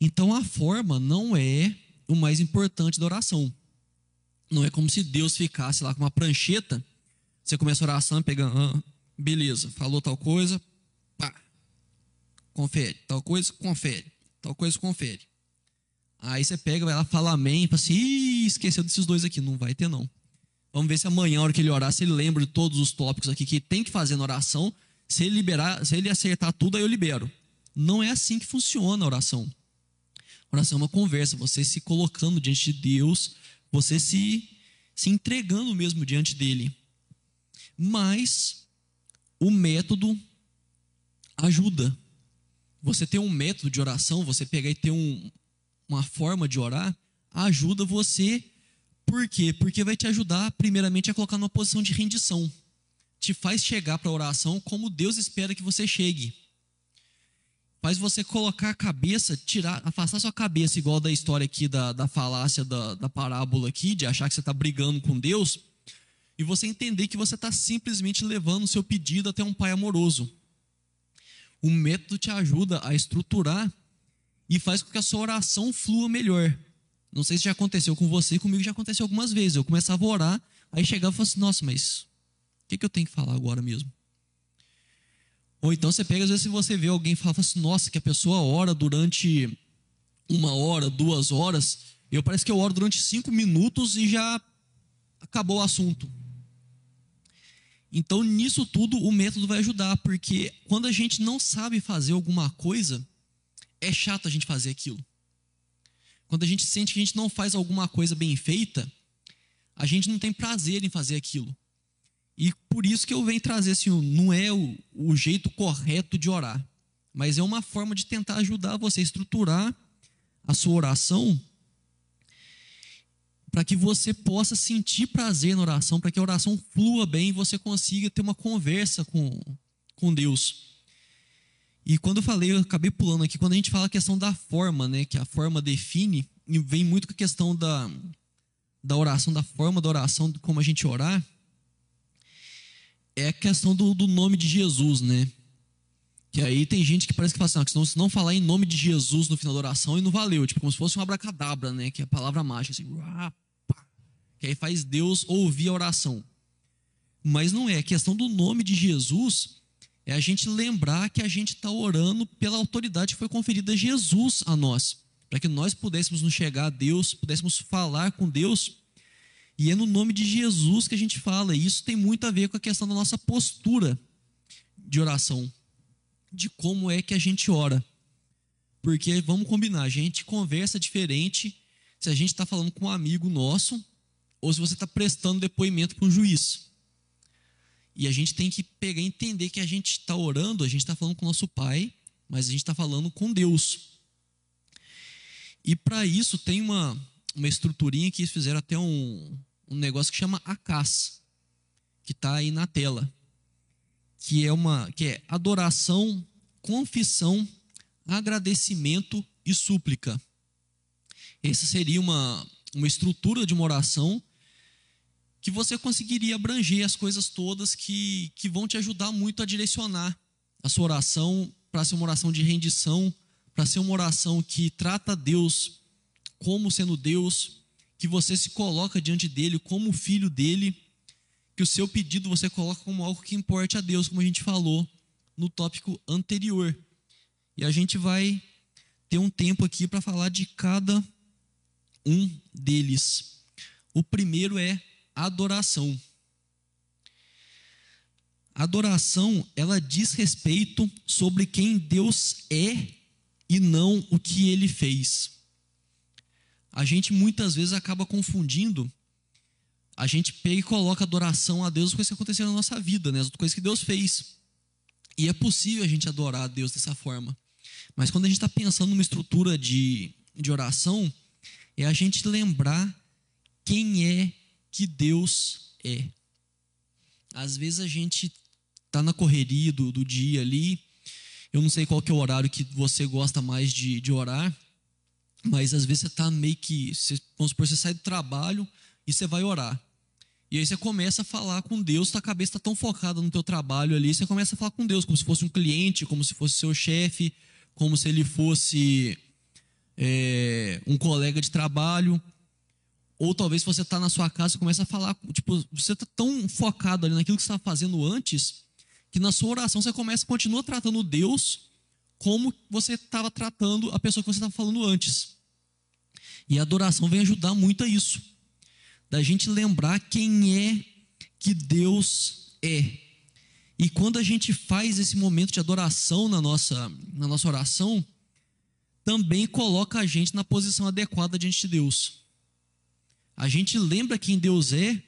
Então a forma não é o mais importante da oração. Não é como se Deus ficasse lá com uma prancheta, você começa a oração, pegando, ah, beleza, falou tal coisa, confere. Tal coisa, confere. Tal coisa, confere. Aí você pega, vai lá, fala amém, fala assim, esqueceu desses dois aqui. Não vai ter, não. Vamos ver se amanhã, na hora que ele orar, se ele lembra de todos os tópicos aqui que tem que fazer na oração. Se ele liberar, se ele acertar tudo, aí eu libero. Não é assim que funciona a oração. A oração é uma conversa, você se colocando diante de Deus, você se, se entregando mesmo diante dele. Mas o método ajuda você ter um método de oração, você pegar e ter um, uma forma de orar, ajuda você. Por quê? Porque vai te ajudar, primeiramente, a colocar numa posição de rendição. Te faz chegar para a oração como Deus espera que você chegue. Faz você colocar a cabeça, tirar, afastar sua cabeça, igual da história aqui da, da falácia da, da parábola aqui, de achar que você está brigando com Deus, e você entender que você está simplesmente levando o seu pedido até um Pai amoroso. O método te ajuda a estruturar e faz com que a sua oração flua melhor. Não sei se já aconteceu com você, comigo já aconteceu algumas vezes. Eu começava a orar, aí chegava e falava assim: nossa, mas o que, que eu tenho que falar agora mesmo? Ou então você pega, às vezes, se você vê alguém falar assim: nossa, que a pessoa ora durante uma hora, duas horas. Eu parece que eu oro durante cinco minutos e já acabou o assunto. Então, nisso tudo, o método vai ajudar, porque quando a gente não sabe fazer alguma coisa, é chato a gente fazer aquilo. Quando a gente sente que a gente não faz alguma coisa bem feita, a gente não tem prazer em fazer aquilo. E por isso que eu venho trazer assim, não é o, o jeito correto de orar, mas é uma forma de tentar ajudar você a estruturar a sua oração para que você possa sentir prazer na oração, para que a oração flua bem e você consiga ter uma conversa com, com Deus. E quando eu falei, eu acabei pulando aqui, quando a gente fala a questão da forma, né, que a forma define, e vem muito com a questão da, da oração, da forma da oração, de como a gente orar, é a questão do, do nome de Jesus, né? Que aí tem gente que parece que fala assim, não, se não falar em nome de Jesus no final da oração e não valeu, tipo como se fosse um abracadabra, né? Que é a palavra mágica, assim, que aí faz Deus ouvir a oração. Mas não é, a questão do nome de Jesus é a gente lembrar que a gente está orando pela autoridade que foi conferida a Jesus a nós, para que nós pudéssemos nos chegar a Deus, pudéssemos falar com Deus E é no nome de Jesus que a gente fala. E isso tem muito a ver com a questão da nossa postura de oração, de como é que a gente ora. Porque vamos combinar, a gente conversa diferente se a gente está falando com um amigo nosso ou se você está prestando depoimento para um juiz. E a gente tem que pegar entender que a gente está orando, a gente está falando com o nosso Pai, mas a gente está falando com Deus. E para isso tem uma, uma estruturinha que eles fizeram até um, um negócio que chama ACAS, que está aí na tela, que é uma que é adoração, confissão, agradecimento e súplica. Essa seria uma, uma estrutura de uma oração que você conseguiria abranger as coisas todas que, que vão te ajudar muito a direcionar a sua oração para ser uma oração de rendição, para ser uma oração que trata Deus como sendo Deus, que você se coloca diante dele como filho dele, que o seu pedido você coloca como algo que importe a Deus, como a gente falou no tópico anterior. E a gente vai ter um tempo aqui para falar de cada um deles. O primeiro é adoração. Adoração, ela diz respeito sobre quem Deus é e não o que ele fez. A gente muitas vezes acaba confundindo, a gente pega e coloca adoração a Deus com coisas que aconteceram na nossa vida, né? as coisas que Deus fez. E é possível a gente adorar a Deus dessa forma. Mas quando a gente está pensando numa estrutura de, de oração, é a gente lembrar quem é que Deus é. Às vezes a gente está na correria do, do dia ali, eu não sei qual que é o horário que você gosta mais de, de orar, mas às vezes você está meio que, você, vamos supor, você sai do trabalho e você vai orar. E aí você começa a falar com Deus, sua cabeça está tão focada no teu trabalho ali, você começa a falar com Deus como se fosse um cliente, como se fosse seu chefe, como se ele fosse é, um colega de trabalho. Ou talvez você está na sua casa e começa a falar, tipo, você está tão focado ali naquilo que você estava fazendo antes, que na sua oração você começa, continua tratando Deus como você estava tratando a pessoa que você estava falando antes. E a adoração vem ajudar muito a isso. Da gente lembrar quem é que Deus é. E quando a gente faz esse momento de adoração na nossa, na nossa oração, também coloca a gente na posição adequada diante de Deus. A gente lembra quem Deus é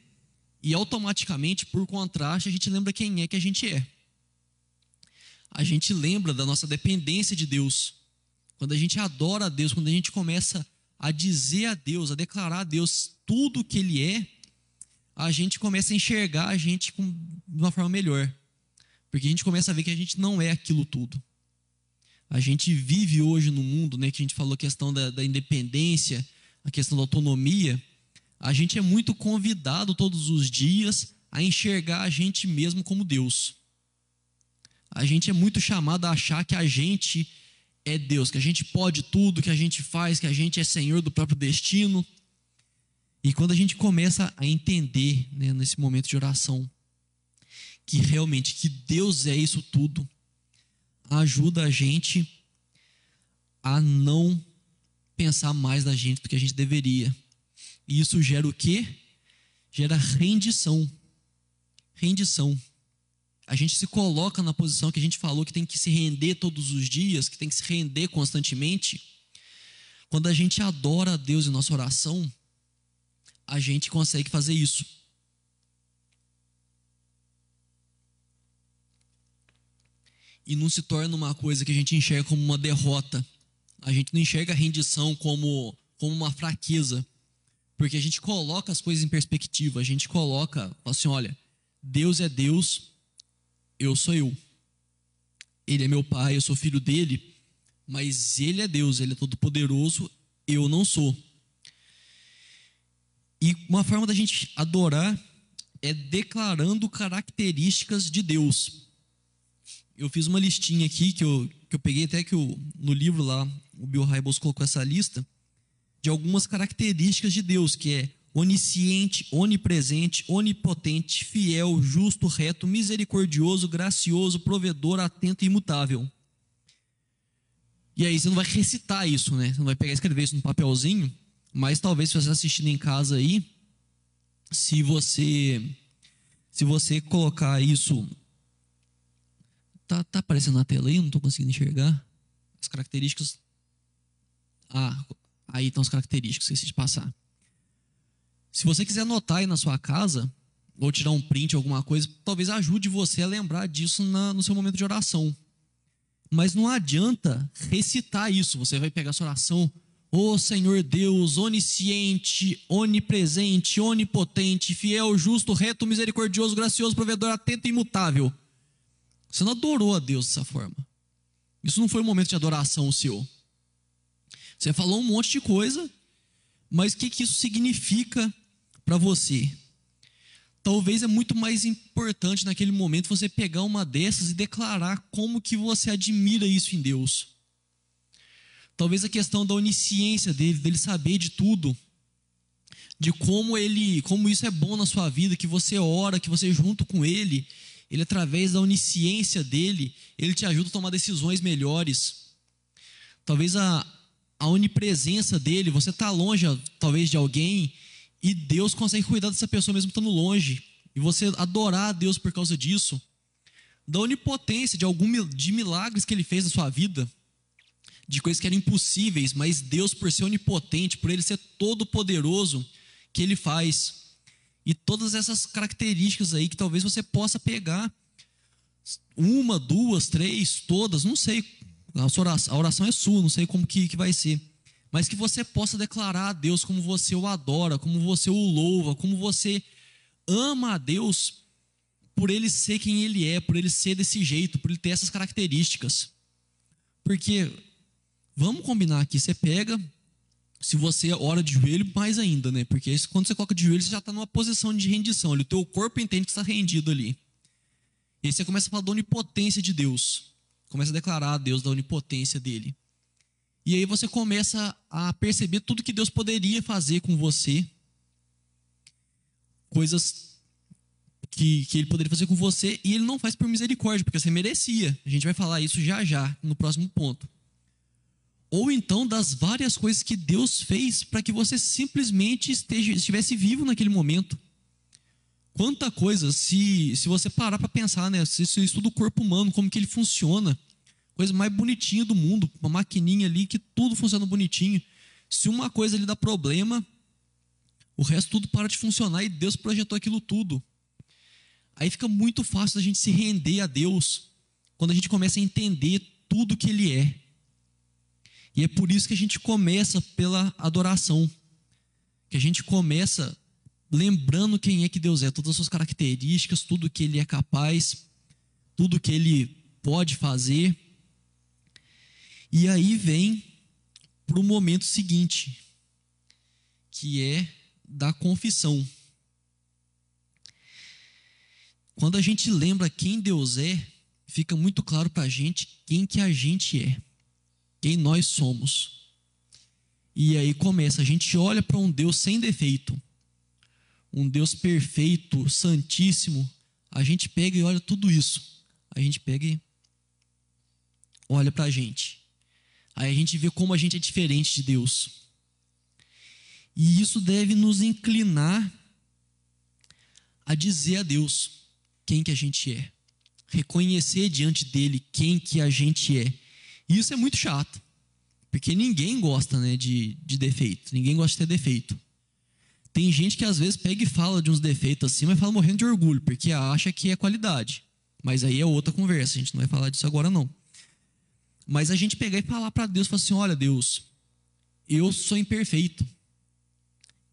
e automaticamente, por contraste, a gente lembra quem é que a gente é. A gente lembra da nossa dependência de Deus. Quando a gente adora a Deus, quando a gente começa a dizer a Deus, a declarar a Deus tudo o que Ele é, a gente começa a enxergar a gente de uma forma melhor. Porque a gente começa a ver que a gente não é aquilo tudo. A gente vive hoje no mundo, né, que a gente falou a questão da, da independência, a questão da autonomia. A gente é muito convidado todos os dias a enxergar a gente mesmo como Deus. A gente é muito chamado a achar que a gente é Deus, que a gente pode tudo, que a gente faz, que a gente é senhor do próprio destino. E quando a gente começa a entender, né, nesse momento de oração, que realmente que Deus é isso tudo, ajuda a gente a não pensar mais da gente do que a gente deveria. E isso gera o quê? Gera rendição. Rendição. A gente se coloca na posição que a gente falou que tem que se render todos os dias, que tem que se render constantemente. Quando a gente adora a Deus em nossa oração, a gente consegue fazer isso. e não se torna uma coisa que a gente enxerga como uma derrota. A gente não enxerga a rendição como, como uma fraqueza, porque a gente coloca as coisas em perspectiva, a gente coloca, assim, olha, Deus é Deus, eu sou eu. Ele é meu pai, eu sou filho dele, mas ele é Deus, ele é todo poderoso, eu não sou. E uma forma da gente adorar é declarando características de Deus eu fiz uma listinha aqui que eu, que eu peguei até que eu, no livro lá, o Bill Hybels colocou essa lista, de algumas características de Deus, que é onisciente, onipresente, onipotente, fiel, justo, reto, misericordioso, gracioso, provedor, atento e imutável. E aí você não vai recitar isso, né? Você não vai pegar e escrever isso no papelzinho, mas talvez se você assistindo em casa aí, se você se você colocar isso tá tá aparecendo na tela aí, não estou conseguindo enxergar as características. Ah, aí estão as características, esqueci de passar. Se você quiser anotar aí na sua casa, ou tirar um print, alguma coisa, talvez ajude você a lembrar disso na, no seu momento de oração. Mas não adianta recitar isso. Você vai pegar sua oração, Ô oh, Senhor Deus, onisciente, onipresente, onipotente, fiel, justo, reto, misericordioso, gracioso, provedor, atento e imutável. Você não adorou a Deus dessa forma. Isso não foi um momento de adoração seu. Você falou um monte de coisa, mas o que, que isso significa para você? Talvez é muito mais importante naquele momento você pegar uma dessas e declarar como que você admira isso em Deus. Talvez a questão da onisciência dele, dele saber de tudo, de como ele, como isso é bom na sua vida, que você ora, que você junto com ele, ele através da onisciência dele, ele te ajuda a tomar decisões melhores. Talvez a, a onipresença dele, você está longe talvez de alguém e Deus consegue cuidar dessa pessoa mesmo estando longe. E você adorar a Deus por causa disso. Da onipotência, de algum de milagres que ele fez na sua vida de coisas que eram impossíveis, mas Deus, por ser onipotente, por ele ser todo poderoso, que ele faz. E todas essas características aí que talvez você possa pegar uma, duas, três, todas, não sei. A oração, a oração é sua, não sei como que, que vai ser. Mas que você possa declarar a Deus como você o adora, como você o louva, como você ama a Deus por ele ser quem ele é, por ele ser desse jeito, por ele ter essas características. Porque Vamos combinar aqui, você pega, se você ora de joelho, mais ainda, né? Porque quando você coloca de joelho, você já está numa posição de rendição. o teu corpo entende que está rendido ali. E aí você começa a falar da onipotência de Deus. Começa a declarar a Deus da onipotência dele. E aí você começa a perceber tudo que Deus poderia fazer com você. Coisas que, que ele poderia fazer com você. E ele não faz por misericórdia, porque você merecia. A gente vai falar isso já já, no próximo ponto ou então das várias coisas que Deus fez para que você simplesmente esteja, estivesse vivo naquele momento. Quanta coisa, se, se você parar para pensar, né, se você estuda o corpo humano, como que ele funciona, coisa mais bonitinha do mundo, uma maquininha ali que tudo funciona bonitinho. Se uma coisa lhe dá problema, o resto tudo para de funcionar e Deus projetou aquilo tudo. Aí fica muito fácil a gente se render a Deus quando a gente começa a entender tudo que Ele é. E é por isso que a gente começa pela adoração. Que a gente começa lembrando quem é que Deus é, todas as suas características, tudo que ele é capaz, tudo que ele pode fazer. E aí vem para o momento seguinte, que é da confissão. Quando a gente lembra quem Deus é, fica muito claro para a gente quem que a gente é quem nós somos. E aí começa, a gente olha para um Deus sem defeito, um Deus perfeito, santíssimo. A gente pega e olha tudo isso. A gente pega e olha para a gente. Aí a gente vê como a gente é diferente de Deus. E isso deve nos inclinar a dizer a Deus quem que a gente é. Reconhecer diante dele quem que a gente é e isso é muito chato. Porque ninguém gosta né, de, de defeito. Ninguém gosta de ter defeito. Tem gente que às vezes pega e fala de uns defeitos assim, mas fala morrendo de orgulho, porque acha que é qualidade. Mas aí é outra conversa, a gente não vai falar disso agora não. Mas a gente pegar e falar para Deus, falar assim, olha Deus, eu sou imperfeito.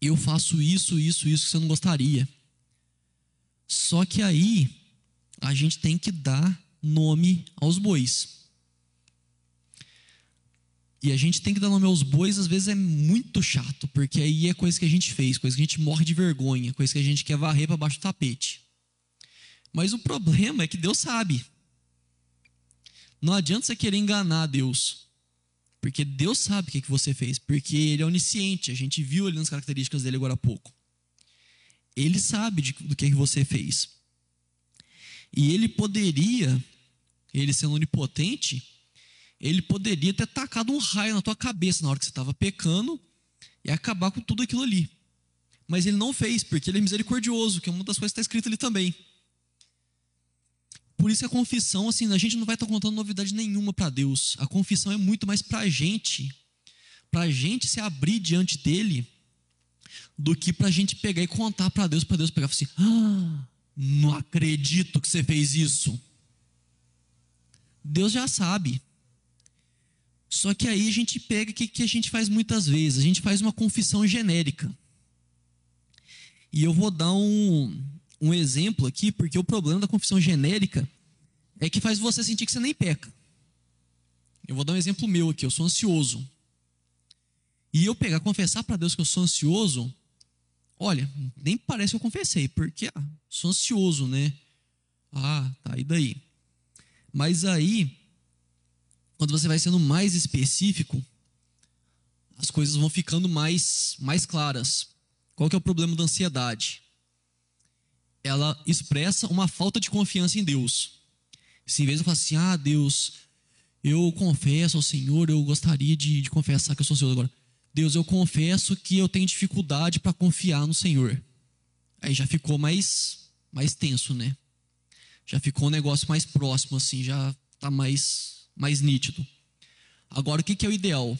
Eu faço isso, isso, isso que você não gostaria. Só que aí a gente tem que dar nome aos bois. E a gente tem que dar nome aos bois, às vezes é muito chato, porque aí é coisa que a gente fez, coisa que a gente morre de vergonha, coisa que a gente quer varrer para baixo do tapete. Mas o problema é que Deus sabe. Não adianta você querer enganar Deus. Porque Deus sabe o que, que você fez. Porque Ele é onisciente. A gente viu ali nas características dele agora há pouco. Ele sabe de, do que, que você fez. E Ele poderia, Ele sendo onipotente, ele poderia ter tacado um raio na tua cabeça na hora que você estava pecando e acabar com tudo aquilo ali. mas ele não fez, porque ele é misericordioso, que é uma das coisas que está escrito ali também. Por isso a confissão, assim, a gente não vai estar contando novidade nenhuma para Deus. A confissão é muito mais para a gente, para a gente se abrir diante dele, do que para a gente pegar e contar para Deus, para Deus pegar e falar assim: ah, não acredito que você fez isso. Deus já sabe. Só que aí a gente pega o que, que a gente faz muitas vezes? A gente faz uma confissão genérica. E eu vou dar um, um exemplo aqui, porque o problema da confissão genérica é que faz você sentir que você nem peca. Eu vou dar um exemplo meu aqui, eu sou ansioso. E eu pegar, confessar para Deus que eu sou ansioso, olha, nem parece que eu confessei, porque ah, sou ansioso, né? Ah, tá, e daí? Mas aí, quando você vai sendo mais específico, as coisas vão ficando mais, mais claras. Qual que é o problema da ansiedade? ela expressa uma falta de confiança em Deus. Se em vez de eu falar assim, ah, Deus, eu confesso ao Senhor, eu gostaria de, de confessar que eu sou Senhor agora. Deus, eu confesso que eu tenho dificuldade para confiar no Senhor. Aí já ficou mais, mais tenso, né? Já ficou um negócio mais próximo, assim, já está mais, mais nítido. Agora, o que, é o ideal?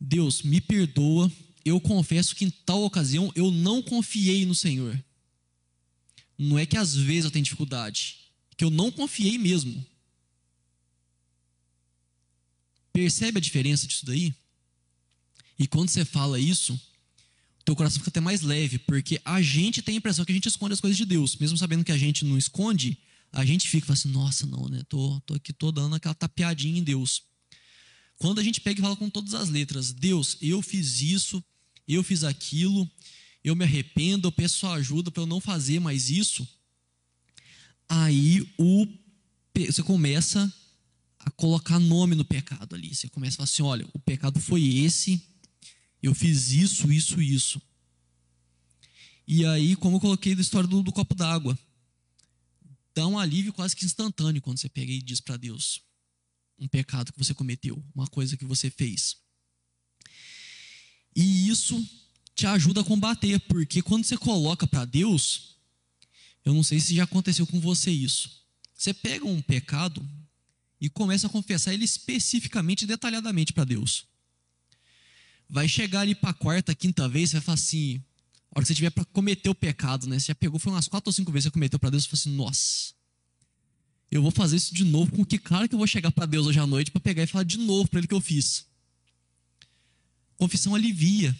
Deus, me perdoa, eu confesso que em tal ocasião eu não confiei no Senhor. Não é que às vezes eu tenho dificuldade, é que eu não confiei mesmo. Percebe a diferença disso daí? E quando você fala isso, teu coração fica até mais leve, porque a gente tem a impressão que a gente esconde as coisas de Deus, mesmo sabendo que a gente não esconde, a gente fica assim, nossa, não, né? Tô, tô aqui, tô dando aquela tapeadinha em Deus. Quando a gente pega e fala com todas as letras, Deus, eu fiz isso, eu fiz aquilo, eu me arrependo, eu peço sua ajuda para eu não fazer mais isso. Aí o, você começa a colocar nome no pecado ali. Você começa a falar assim: olha, o pecado foi esse, eu fiz isso, isso, isso. E aí, como eu coloquei da história do, do copo d'água, dá um alívio quase que instantâneo quando você pega e diz para Deus um pecado que você cometeu, uma coisa que você fez. E isso te ajuda a combater, porque quando você coloca para Deus, eu não sei se já aconteceu com você isso. Você pega um pecado e começa a confessar ele especificamente, detalhadamente para Deus. Vai chegar ali para quarta, quinta vez, você vai falar assim: a hora que você tiver para cometer o pecado, né? Você já pegou, foi umas quatro ou cinco vezes que você cometeu para Deus, você fala assim: nossa, eu vou fazer isso de novo, com que cara que eu vou chegar para Deus hoje à noite para pegar e falar de novo para Ele que eu fiz? Confissão alivia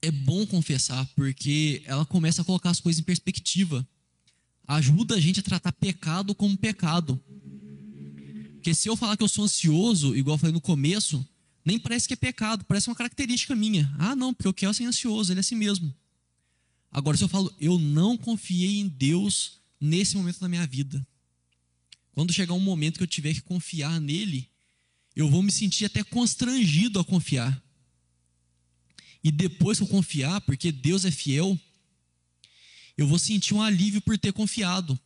é bom confessar, porque ela começa a colocar as coisas em perspectiva. Ajuda a gente a tratar pecado como pecado. Porque se eu falar que eu sou ansioso, igual eu falei no começo, nem parece que é pecado, parece uma característica minha. Ah, não, porque eu quero ser ansioso, ele é assim mesmo. Agora, se eu falo, eu não confiei em Deus nesse momento da minha vida. Quando chegar um momento que eu tiver que confiar nele, eu vou me sentir até constrangido a confiar. E depois que eu confiar, porque Deus é fiel, eu vou sentir um alívio por ter confiado.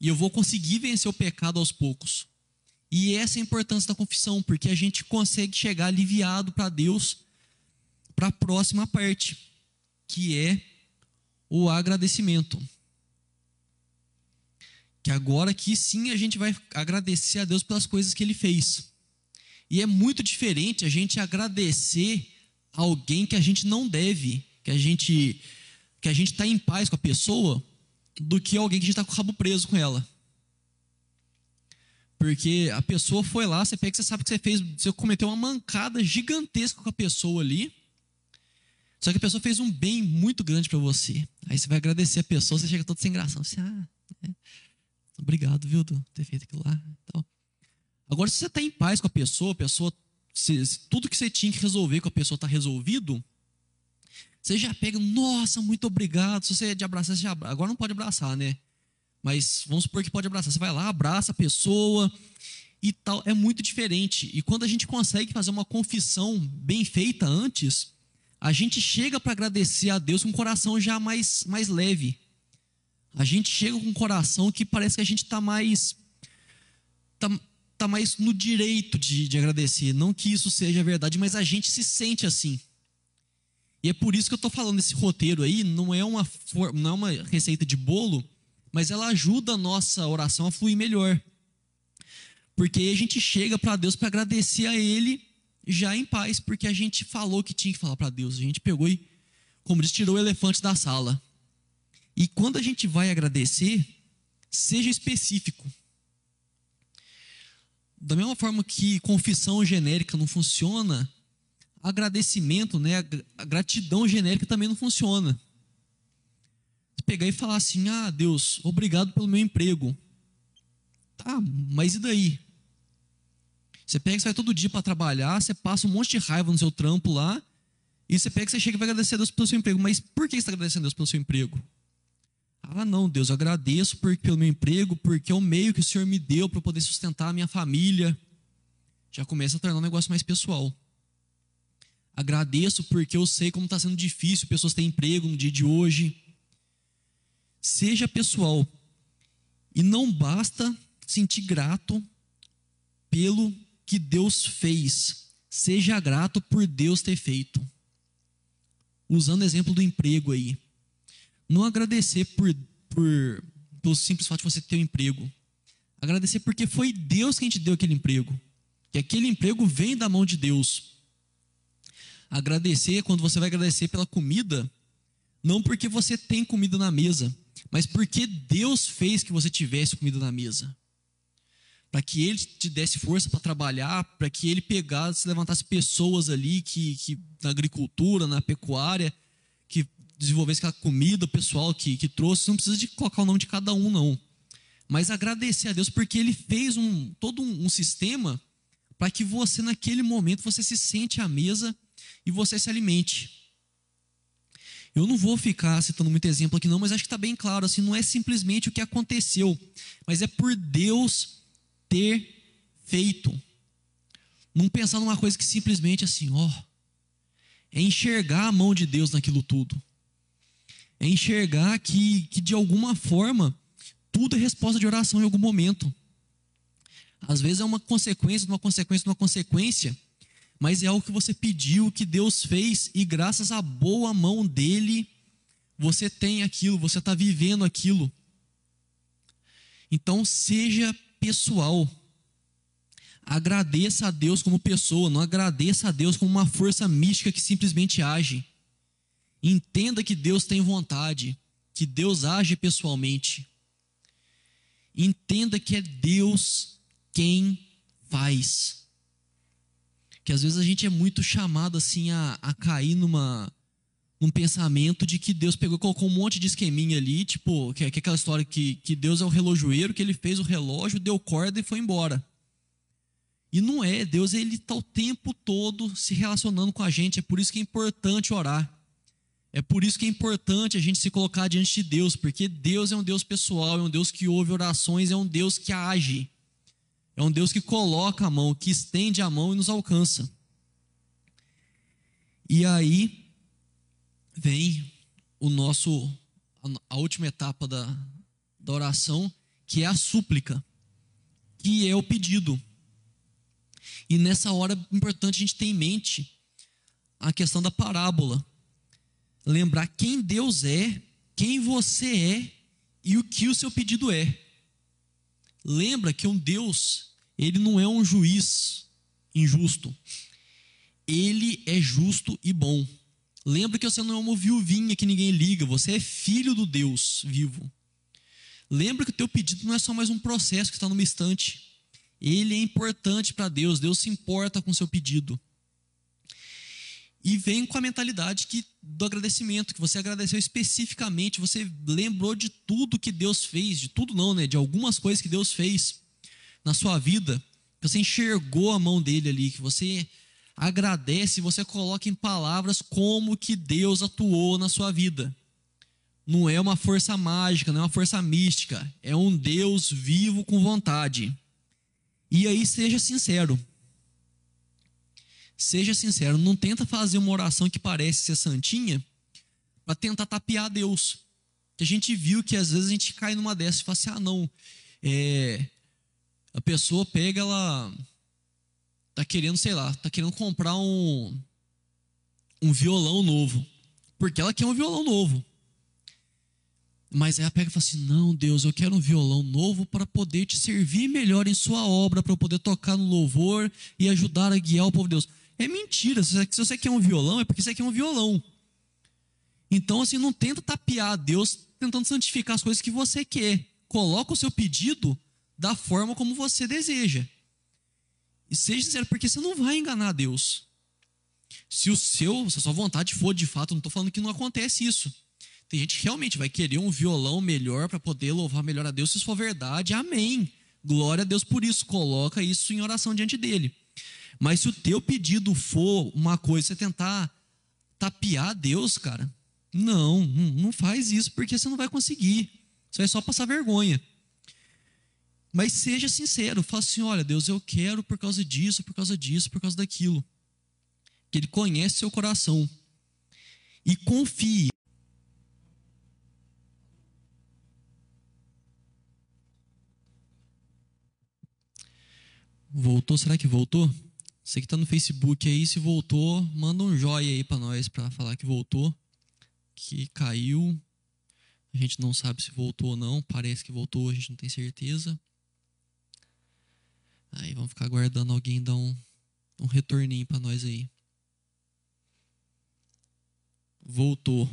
E eu vou conseguir vencer o pecado aos poucos. E essa é a importância da confissão, porque a gente consegue chegar aliviado para Deus para a próxima parte, que é o agradecimento. Que agora aqui sim a gente vai agradecer a Deus pelas coisas que ele fez. E é muito diferente a gente agradecer alguém que a gente não deve, que a gente que a gente está em paz com a pessoa, do que alguém que a gente está com o rabo preso com ela. Porque a pessoa foi lá, você pega você sabe que você fez, você cometeu uma mancada gigantesca com a pessoa ali. Só que a pessoa fez um bem muito grande para você. Aí você vai agradecer a pessoa, você chega todo sem graça. Você, ah, é, obrigado, viu, por ter feito aquilo lá. Então, agora, se você está em paz com a pessoa, a pessoa se, se tudo que você tinha que resolver com a pessoa está resolvido, você já pega, nossa, muito obrigado. Se você é de abraçar, você já Agora não pode abraçar, né? Mas vamos supor que pode abraçar. Você vai lá, abraça a pessoa e tal. É muito diferente. E quando a gente consegue fazer uma confissão bem feita antes, a gente chega para agradecer a Deus com o coração já mais, mais leve. A gente chega com um coração que parece que a gente está mais. Tá, está mais no direito de, de agradecer. Não que isso seja verdade, mas a gente se sente assim. E é por isso que eu estou falando esse roteiro aí, não é uma, não é uma receita de bolo, mas ela ajuda a nossa oração a fluir melhor. Porque a gente chega para Deus para agradecer a Ele já em paz, porque a gente falou que tinha que falar para Deus. A gente pegou e, como diz, tirou o elefante da sala. E quando a gente vai agradecer, seja específico. Da mesma forma que confissão genérica não funciona, agradecimento, né, a gratidão genérica também não funciona. Pegar e falar assim: "Ah, Deus, obrigado pelo meu emprego". Tá, mas e daí? Você pega e sai todo dia para trabalhar, você passa um monte de raiva no seu trampo lá, e você pega você chega e vai agradecer a Deus pelo seu emprego. Mas por que você está agradecendo a Deus pelo seu emprego? Ah, não, Deus, eu agradeço por, pelo meu emprego, porque é o meio que o Senhor me deu para poder sustentar a minha família. Já começa a tornar um negócio mais pessoal. Agradeço porque eu sei como está sendo difícil pessoas terem emprego no dia de hoje. Seja pessoal. E não basta sentir grato pelo que Deus fez. Seja grato por Deus ter feito. Usando o exemplo do emprego aí. Não agradecer por, por, pelo simples fato de você ter um emprego. Agradecer porque foi Deus quem te deu aquele emprego. Que aquele emprego vem da mão de Deus. Agradecer, quando você vai agradecer pela comida, não porque você tem comida na mesa, mas porque Deus fez que você tivesse comida na mesa. Para que Ele te desse força para trabalhar, para que Ele pegasse, levantasse pessoas ali que, que na agricultura, na pecuária, que desenvolvesse aquela comida, pessoal que, que trouxe. Não precisa de colocar o nome de cada um, não. Mas agradecer a Deus porque Ele fez um, todo um, um sistema para que você, naquele momento, você se sente à mesa e você se alimente. Eu não vou ficar citando muito exemplo aqui, não, mas acho que está bem claro. Assim, não é simplesmente o que aconteceu, mas é por Deus ter feito. Não pensar numa coisa que simplesmente assim, ó, é enxergar a mão de Deus naquilo tudo. É enxergar que, que de alguma forma tudo é resposta de oração em algum momento. Às vezes é uma consequência, uma consequência, uma consequência mas é algo que você pediu, que Deus fez, e graças à boa mão dele, você tem aquilo, você está vivendo aquilo. Então, seja pessoal. Agradeça a Deus como pessoa, não agradeça a Deus como uma força mística que simplesmente age. Entenda que Deus tem vontade, que Deus age pessoalmente. Entenda que é Deus quem faz que às vezes a gente é muito chamado assim a, a cair numa num pensamento de que Deus pegou colocou um monte de esqueminha ali, tipo, que, que é aquela história que, que Deus é o relojoeiro, que ele fez o relógio, deu corda e foi embora. E não é, Deus ele está o tempo todo se relacionando com a gente, é por isso que é importante orar. É por isso que é importante a gente se colocar diante de Deus, porque Deus é um Deus pessoal, é um Deus que ouve orações, é um Deus que age. É um Deus que coloca a mão, que estende a mão e nos alcança. E aí vem o nosso a última etapa da, da oração, que é a súplica, que é o pedido. E nessa hora é importante a gente ter em mente a questão da parábola. Lembrar quem Deus é, quem você é e o que o seu pedido é. Lembra que um Deus ele não é um juiz injusto. Ele é justo e bom. Lembra que você não é uma viuvinha que ninguém liga, você é filho do Deus vivo. Lembra que o teu pedido não é só mais um processo que está numa estante. Ele é importante para Deus, Deus se importa com o seu pedido. E vem com a mentalidade que, do agradecimento, que você agradeceu especificamente, você lembrou de tudo que Deus fez, de tudo não, né? De algumas coisas que Deus fez na sua vida, que você enxergou a mão dele ali, que você agradece, você coloca em palavras como que Deus atuou na sua vida. Não é uma força mágica, não é uma força mística, é um Deus vivo com vontade. E aí seja sincero. Seja sincero, não tenta fazer uma oração que parece ser santinha para tentar tapear Deus. Que a gente viu que às vezes a gente cai numa dessas e fala assim: ah, não, é, a pessoa pega, ela tá querendo, sei lá, tá querendo comprar um um violão novo. Porque ela quer um violão novo. Mas aí ela pega e fala assim: Não, Deus, eu quero um violão novo para poder te servir melhor em Sua obra, para eu poder tocar no louvor e ajudar a guiar o povo de Deus. É mentira. Se você quer um violão, é porque você quer um violão. Então, assim, não tenta tapear Deus tentando santificar as coisas que você quer. Coloca o seu pedido da forma como você deseja. E seja sincero, porque você não vai enganar Deus. Se o seu, se a sua vontade for de fato, não estou falando que não acontece isso. Tem gente que realmente vai querer um violão melhor para poder louvar melhor a Deus, se isso for verdade, amém. Glória a Deus por isso. Coloca isso em oração diante dele. Mas se o teu pedido for uma coisa, você tentar tapear Deus, cara, não, não faz isso, porque você não vai conseguir. Você vai só passar vergonha. Mas seja sincero, fala assim: olha, Deus, eu quero por causa disso, por causa disso, por causa daquilo. Que Ele conhece seu coração. E confie. Voltou? Será que voltou? Você que está no Facebook aí, se voltou, manda um joia aí para nós para falar que voltou, que caiu. A gente não sabe se voltou ou não, parece que voltou, a gente não tem certeza. Aí vamos ficar aguardando alguém dar um, um retorninho para nós aí. Voltou.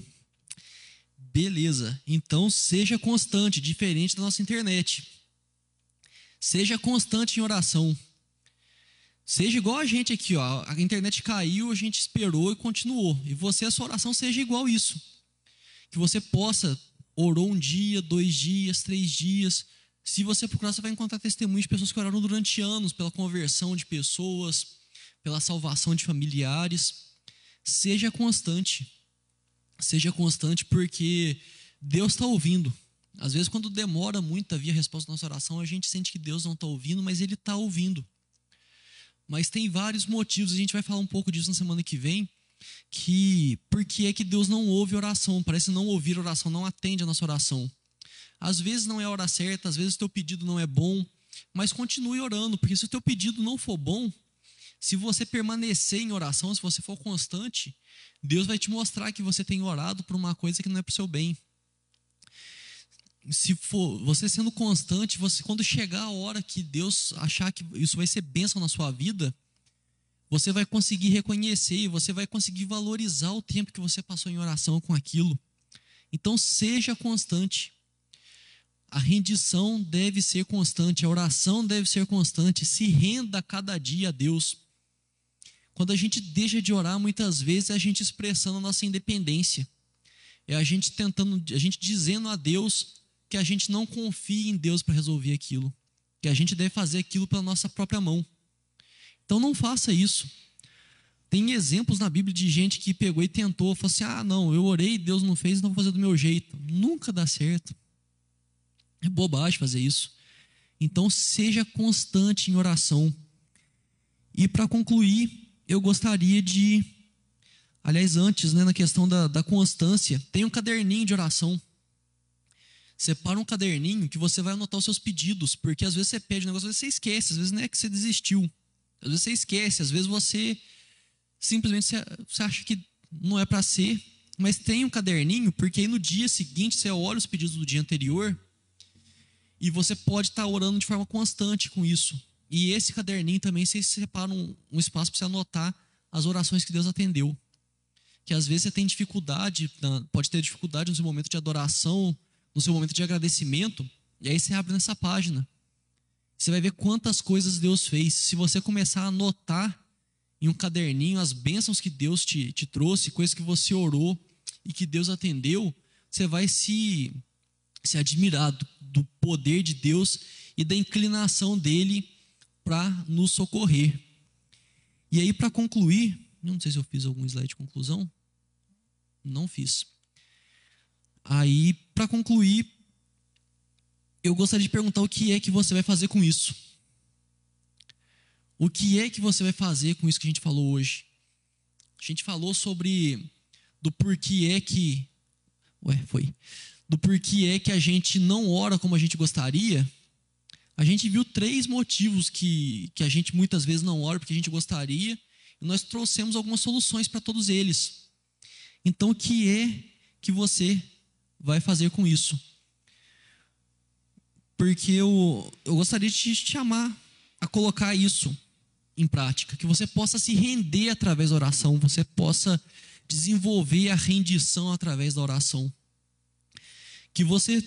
Beleza. Então seja constante, diferente da nossa internet. Seja constante em oração. Seja igual a gente aqui, ó. A internet caiu, a gente esperou e continuou. E você, a sua oração seja igual isso. Que você possa orou um dia, dois dias, três dias. Se você procurar, você vai encontrar testemunhos de pessoas que oraram durante anos pela conversão de pessoas, pela salvação de familiares. Seja constante. Seja constante porque Deus está ouvindo. Às vezes, quando demora muito a vir a resposta da nossa oração, a gente sente que Deus não está ouvindo, mas Ele está ouvindo. Mas tem vários motivos, a gente vai falar um pouco disso na semana que vem, que por que é que Deus não ouve oração? Parece não ouvir oração, não atende a nossa oração. Às vezes não é a hora certa, às vezes o teu pedido não é bom, mas continue orando, porque se o teu pedido não for bom, se você permanecer em oração, se você for constante, Deus vai te mostrar que você tem orado por uma coisa que não é para o seu bem se for você sendo constante, você quando chegar a hora que Deus achar que isso vai ser bênção na sua vida, você vai conseguir reconhecer e você vai conseguir valorizar o tempo que você passou em oração com aquilo. Então seja constante. A rendição deve ser constante, a oração deve ser constante, se renda cada dia a Deus. Quando a gente deixa de orar, muitas vezes é a gente expressando a nossa independência. É a gente tentando, a gente dizendo a Deus que a gente não confie em Deus para resolver aquilo, que a gente deve fazer aquilo pela nossa própria mão. Então não faça isso. Tem exemplos na Bíblia de gente que pegou e tentou, falou assim: ah, não, eu orei, Deus não fez, então vou fazer do meu jeito. Nunca dá certo. É bobagem fazer isso. Então seja constante em oração. E para concluir, eu gostaria de. Aliás, antes, né, na questão da, da constância, tem um caderninho de oração. Separa um caderninho que você vai anotar os seus pedidos, porque às vezes você pede um negócio, às vezes você esquece, às vezes não é que você desistiu. Às vezes você esquece, às vezes você simplesmente você acha que não é para ser, mas tem um caderninho, porque aí no dia seguinte você olha os pedidos do dia anterior e você pode estar tá orando de forma constante com isso. E esse caderninho também você separa um, um espaço para você anotar as orações que Deus atendeu. Que às vezes você tem dificuldade, pode ter dificuldade no seu momento de adoração, no seu momento de agradecimento, e aí você abre nessa página. Você vai ver quantas coisas Deus fez. Se você começar a anotar em um caderninho as bênçãos que Deus te, te trouxe, coisas que você orou e que Deus atendeu, você vai se, se admirar do, do poder de Deus e da inclinação dele para nos socorrer. E aí, para concluir, não sei se eu fiz algum slide de conclusão. Não fiz. Aí, para concluir, eu gostaria de perguntar o que é que você vai fazer com isso. O que é que você vai fazer com isso que a gente falou hoje? A gente falou sobre do porquê é que ué, foi. Do porquê é que a gente não ora como a gente gostaria. A gente viu três motivos que, que a gente muitas vezes não ora porque a gente gostaria e nós trouxemos algumas soluções para todos eles. Então, o que é que você vai fazer com isso? Porque eu, eu gostaria de te chamar a colocar isso em prática, que você possa se render através da oração, você possa desenvolver a rendição através da oração. Que você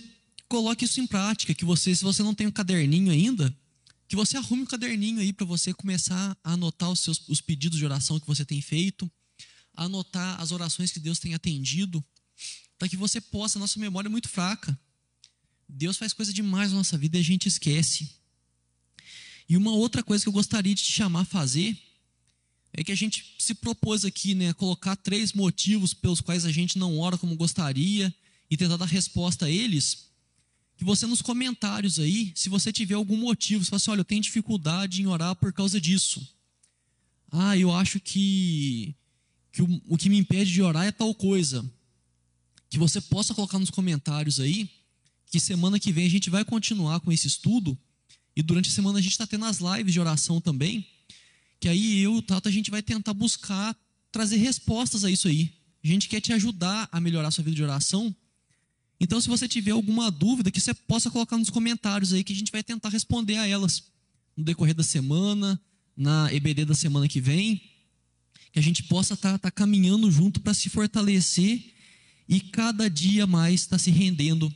coloque isso em prática, que você, se você não tem um caderninho ainda, que você arrume um caderninho aí para você começar a anotar os seus os pedidos de oração que você tem feito, anotar as orações que Deus tem atendido, para que você possa, nossa memória é muito fraca. Deus faz coisa demais na nossa vida e a gente esquece. E uma outra coisa que eu gostaria de te chamar a fazer é que a gente se propôs aqui, né, colocar três motivos pelos quais a gente não ora como gostaria e tentar dar resposta a eles. Que você nos comentários aí, se você tiver algum motivo, você fala assim, olha, eu tenho dificuldade em orar por causa disso. Ah, eu acho que, que o, o que me impede de orar é tal coisa. Que você possa colocar nos comentários aí, que semana que vem a gente vai continuar com esse estudo e durante a semana a gente está tendo as lives de oração também, que aí eu e o Tato a gente vai tentar buscar trazer respostas a isso aí. A gente quer te ajudar a melhorar a sua vida de oração. Então, se você tiver alguma dúvida, que você possa colocar nos comentários aí, que a gente vai tentar responder a elas no decorrer da semana, na EBD da semana que vem, que a gente possa estar tá, tá caminhando junto para se fortalecer e cada dia mais estar tá se rendendo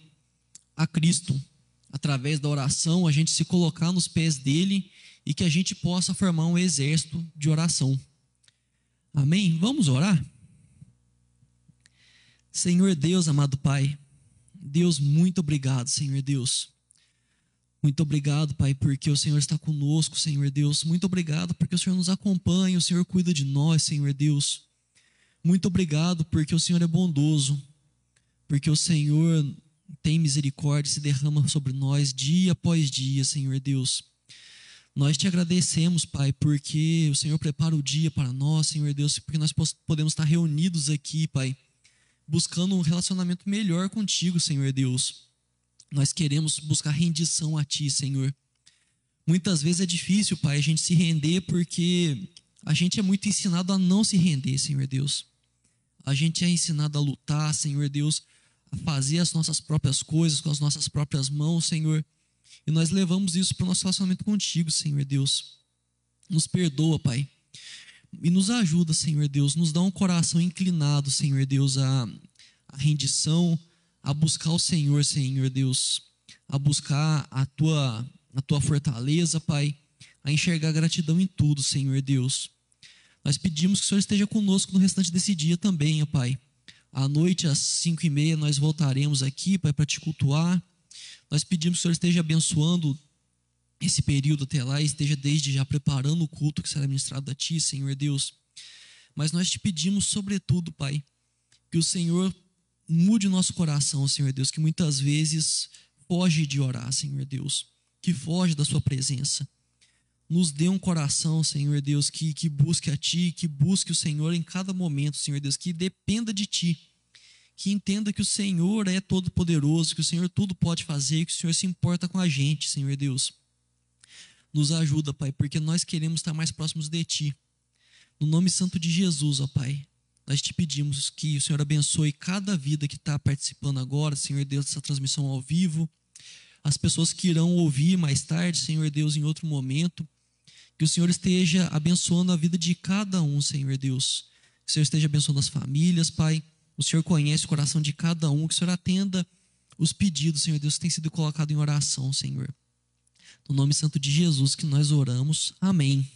a Cristo através da oração, a gente se colocar nos pés dele e que a gente possa formar um exército de oração. Amém? Vamos orar? Senhor Deus, amado Pai, Deus, muito obrigado, Senhor Deus. Muito obrigado, Pai, porque o Senhor está conosco, Senhor Deus. Muito obrigado porque o Senhor nos acompanha, o Senhor cuida de nós, Senhor Deus. Muito obrigado porque o Senhor é bondoso, porque o Senhor tem misericórdia, se derrama sobre nós dia após dia, Senhor Deus. Nós te agradecemos, Pai, porque o Senhor prepara o dia para nós, Senhor Deus, porque nós podemos estar reunidos aqui, Pai, buscando um relacionamento melhor contigo, Senhor Deus. Nós queremos buscar rendição a Ti, Senhor. Muitas vezes é difícil, Pai, a gente se render porque a gente é muito ensinado a não se render, Senhor Deus. A gente é ensinado a lutar, Senhor Deus, a fazer as nossas próprias coisas com as nossas próprias mãos, Senhor. E nós levamos isso para o nosso relacionamento contigo, Senhor Deus. Nos perdoa, Pai. E nos ajuda, Senhor Deus. Nos dá um coração inclinado, Senhor Deus, a rendição, a buscar o Senhor, Senhor Deus. A buscar a tua, a tua fortaleza, Pai. A enxergar gratidão em tudo, Senhor Deus. Nós pedimos que o Senhor esteja conosco no restante desse dia também, ó Pai. À noite, às cinco e meia, nós voltaremos aqui, Pai, para te cultuar. Nós pedimos que o Senhor esteja abençoando esse período até lá e esteja desde já preparando o culto que será ministrado a Ti, Senhor Deus. Mas nós te pedimos, sobretudo, Pai, que o Senhor mude o nosso coração, Senhor Deus, que muitas vezes foge de orar, Senhor Deus, que foge da Sua presença. Nos dê um coração, Senhor Deus, que, que busque a Ti, que busque o Senhor em cada momento, Senhor Deus, que dependa de Ti. Que entenda que o Senhor é todo-poderoso, que o Senhor tudo pode fazer, que o Senhor se importa com a gente, Senhor Deus. Nos ajuda, Pai, porque nós queremos estar mais próximos de Ti. No nome santo de Jesus, ó Pai, nós te pedimos que o Senhor abençoe cada vida que está participando agora, Senhor Deus, dessa transmissão ao vivo, as pessoas que irão ouvir mais tarde, Senhor Deus, em outro momento. Que o Senhor esteja abençoando a vida de cada um, Senhor Deus. Que o Senhor esteja abençoando as famílias, Pai. O Senhor conhece o coração de cada um. Que o Senhor atenda os pedidos, Senhor Deus, que tem sido colocado em oração, Senhor. No nome santo de Jesus que nós oramos. Amém.